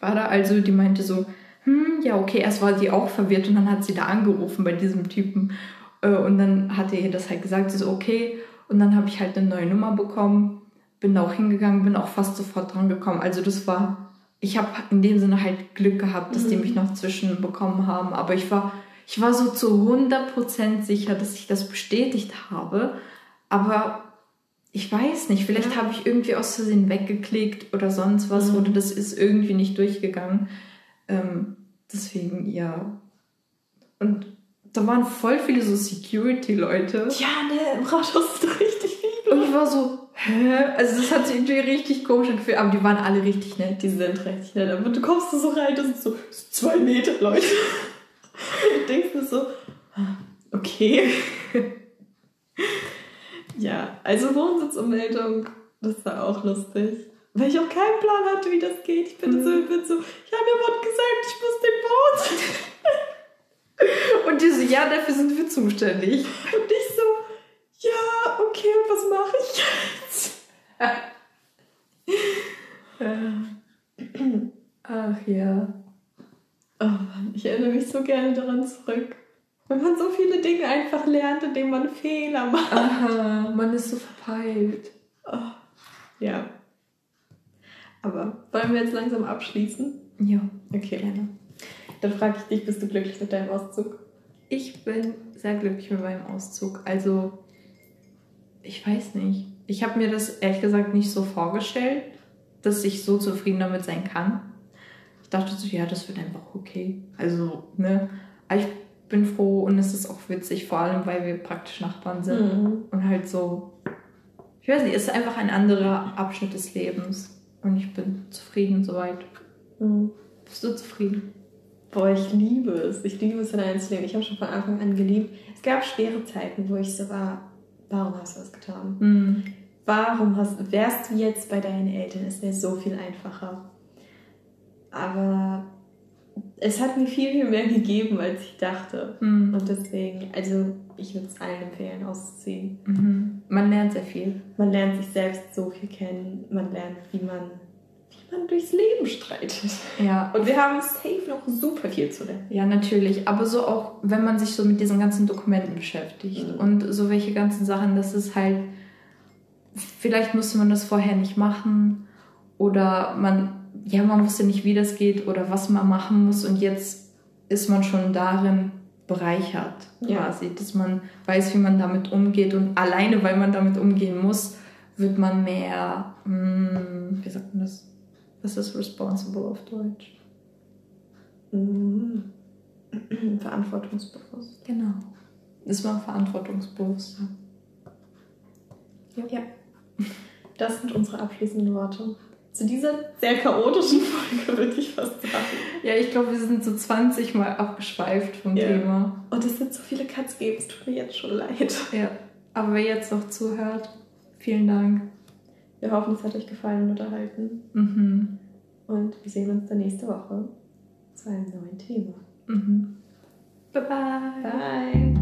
War da also, die meinte so, hm, ja, okay, erst war sie auch verwirrt und dann hat sie da angerufen bei diesem Typen. Äh, Und dann hat er ihr das halt gesagt, sie so, okay. Und dann habe ich halt eine neue Nummer bekommen, bin da auch hingegangen, bin auch fast sofort dran gekommen. Also das war, ich habe in dem Sinne halt Glück gehabt, dass die Mhm. mich noch zwischen bekommen haben. Aber ich war, ich war so zu 100% sicher, dass ich das bestätigt habe. Aber ich weiß nicht, vielleicht Ja. habe ich irgendwie aus Versehen weggeklickt oder sonst was Mhm. oder das ist irgendwie nicht durchgegangen. Ähm, deswegen, ja. Und da waren voll viele so Security-Leute. Ja, ne, im Rathaus ist richtig viel. Und ich war so, hä? Also das hat sich irgendwie richtig komisch angefühlt, aber die waren alle richtig nett. Die sind richtig nett, aber du kommst da so rein, das sind so zwei Meter Leute. Du denkst dir so, okay. Ja, also Wohnsitzummeldung, das war auch lustig. Weil ich auch keinen Plan hatte, wie das geht. Ich bin so, ich bin so, ja, mir wurde gesagt, ich muss den Wohnsitz. Und die so, ja, dafür sind wir zuständig. Und ich so, ja, okay, und was mache ich jetzt? Ach ja. Oh Mann, ich erinnere mich so gerne daran zurück. Wenn man so viele Dinge einfach lernt, indem man Fehler macht. Aha, man ist so verpeilt. Oh, ja. Aber wollen wir jetzt langsam abschließen? Ja, Okay. gerne. Dann frage ich dich, bist du glücklich mit deinem Auszug? Ich bin sehr glücklich mit meinem Auszug. Also, ich weiß nicht. Ich habe mir das ehrlich gesagt nicht so vorgestellt, dass ich so zufrieden damit sein kann. Ich dachte so, ja, das wird einfach okay. Also, ne? Aber ich bin froh und es ist auch witzig, vor allem weil wir praktisch Nachbarn sind Mhm. und halt so, ich weiß nicht, es ist einfach ein anderer Abschnitt des Lebens und ich bin zufrieden soweit. Mhm. Bist du zufrieden? Boah, ich liebe es. Ich liebe es, allein zu leben. Ich habe schon von Anfang an geliebt. Es gab schwere Zeiten, wo ich so war, warum hast du das getan? Mhm. Warum hast, wärst du jetzt bei deinen Eltern? Es wäre so viel einfacher. Aber es hat mir viel, viel mehr gegeben, als ich dachte. Mhm. Und deswegen, also ich würde es allen empfehlen, auszuziehen. Mhm. Man lernt sehr viel. Man lernt sich selbst so viel kennen. Man lernt, wie man, wie man durchs Leben streitet. Ja, Und wir haben safe noch super viel zu lernen. Ja, natürlich. Aber so auch, wenn man sich so mit diesen ganzen Dokumenten beschäftigt Mhm. und so welche ganzen Sachen, das ist halt, vielleicht musste man das vorher nicht machen oder man, ja, man wusste nicht, wie das geht oder was man machen muss und jetzt ist man schon darin bereichert, Ja. quasi, dass man weiß, wie man damit umgeht und alleine, weil man damit umgehen muss, wird man mehr, hm, wie sagt man das? Was ist responsible auf Deutsch? Mhm. Verantwortungsbewusst. Genau. Ist man verantwortungsbewusster. Ja. Das sind unsere abschließenden Worte. Zu dieser sehr chaotischen Folge würde ich fast sagen. Ja, ich glaube, wir sind so 20 Mal abgeschweift vom Ja. Thema. Und es sind so viele Cuts gegeben, es tut mir jetzt schon leid. Ja. Aber wer jetzt noch zuhört, vielen Dank. Wir hoffen, es hat euch gefallen und unterhalten. Mhm. Und wir sehen uns dann nächste Woche zu einem neuen Thema. Mhm. Bye bye. Bye.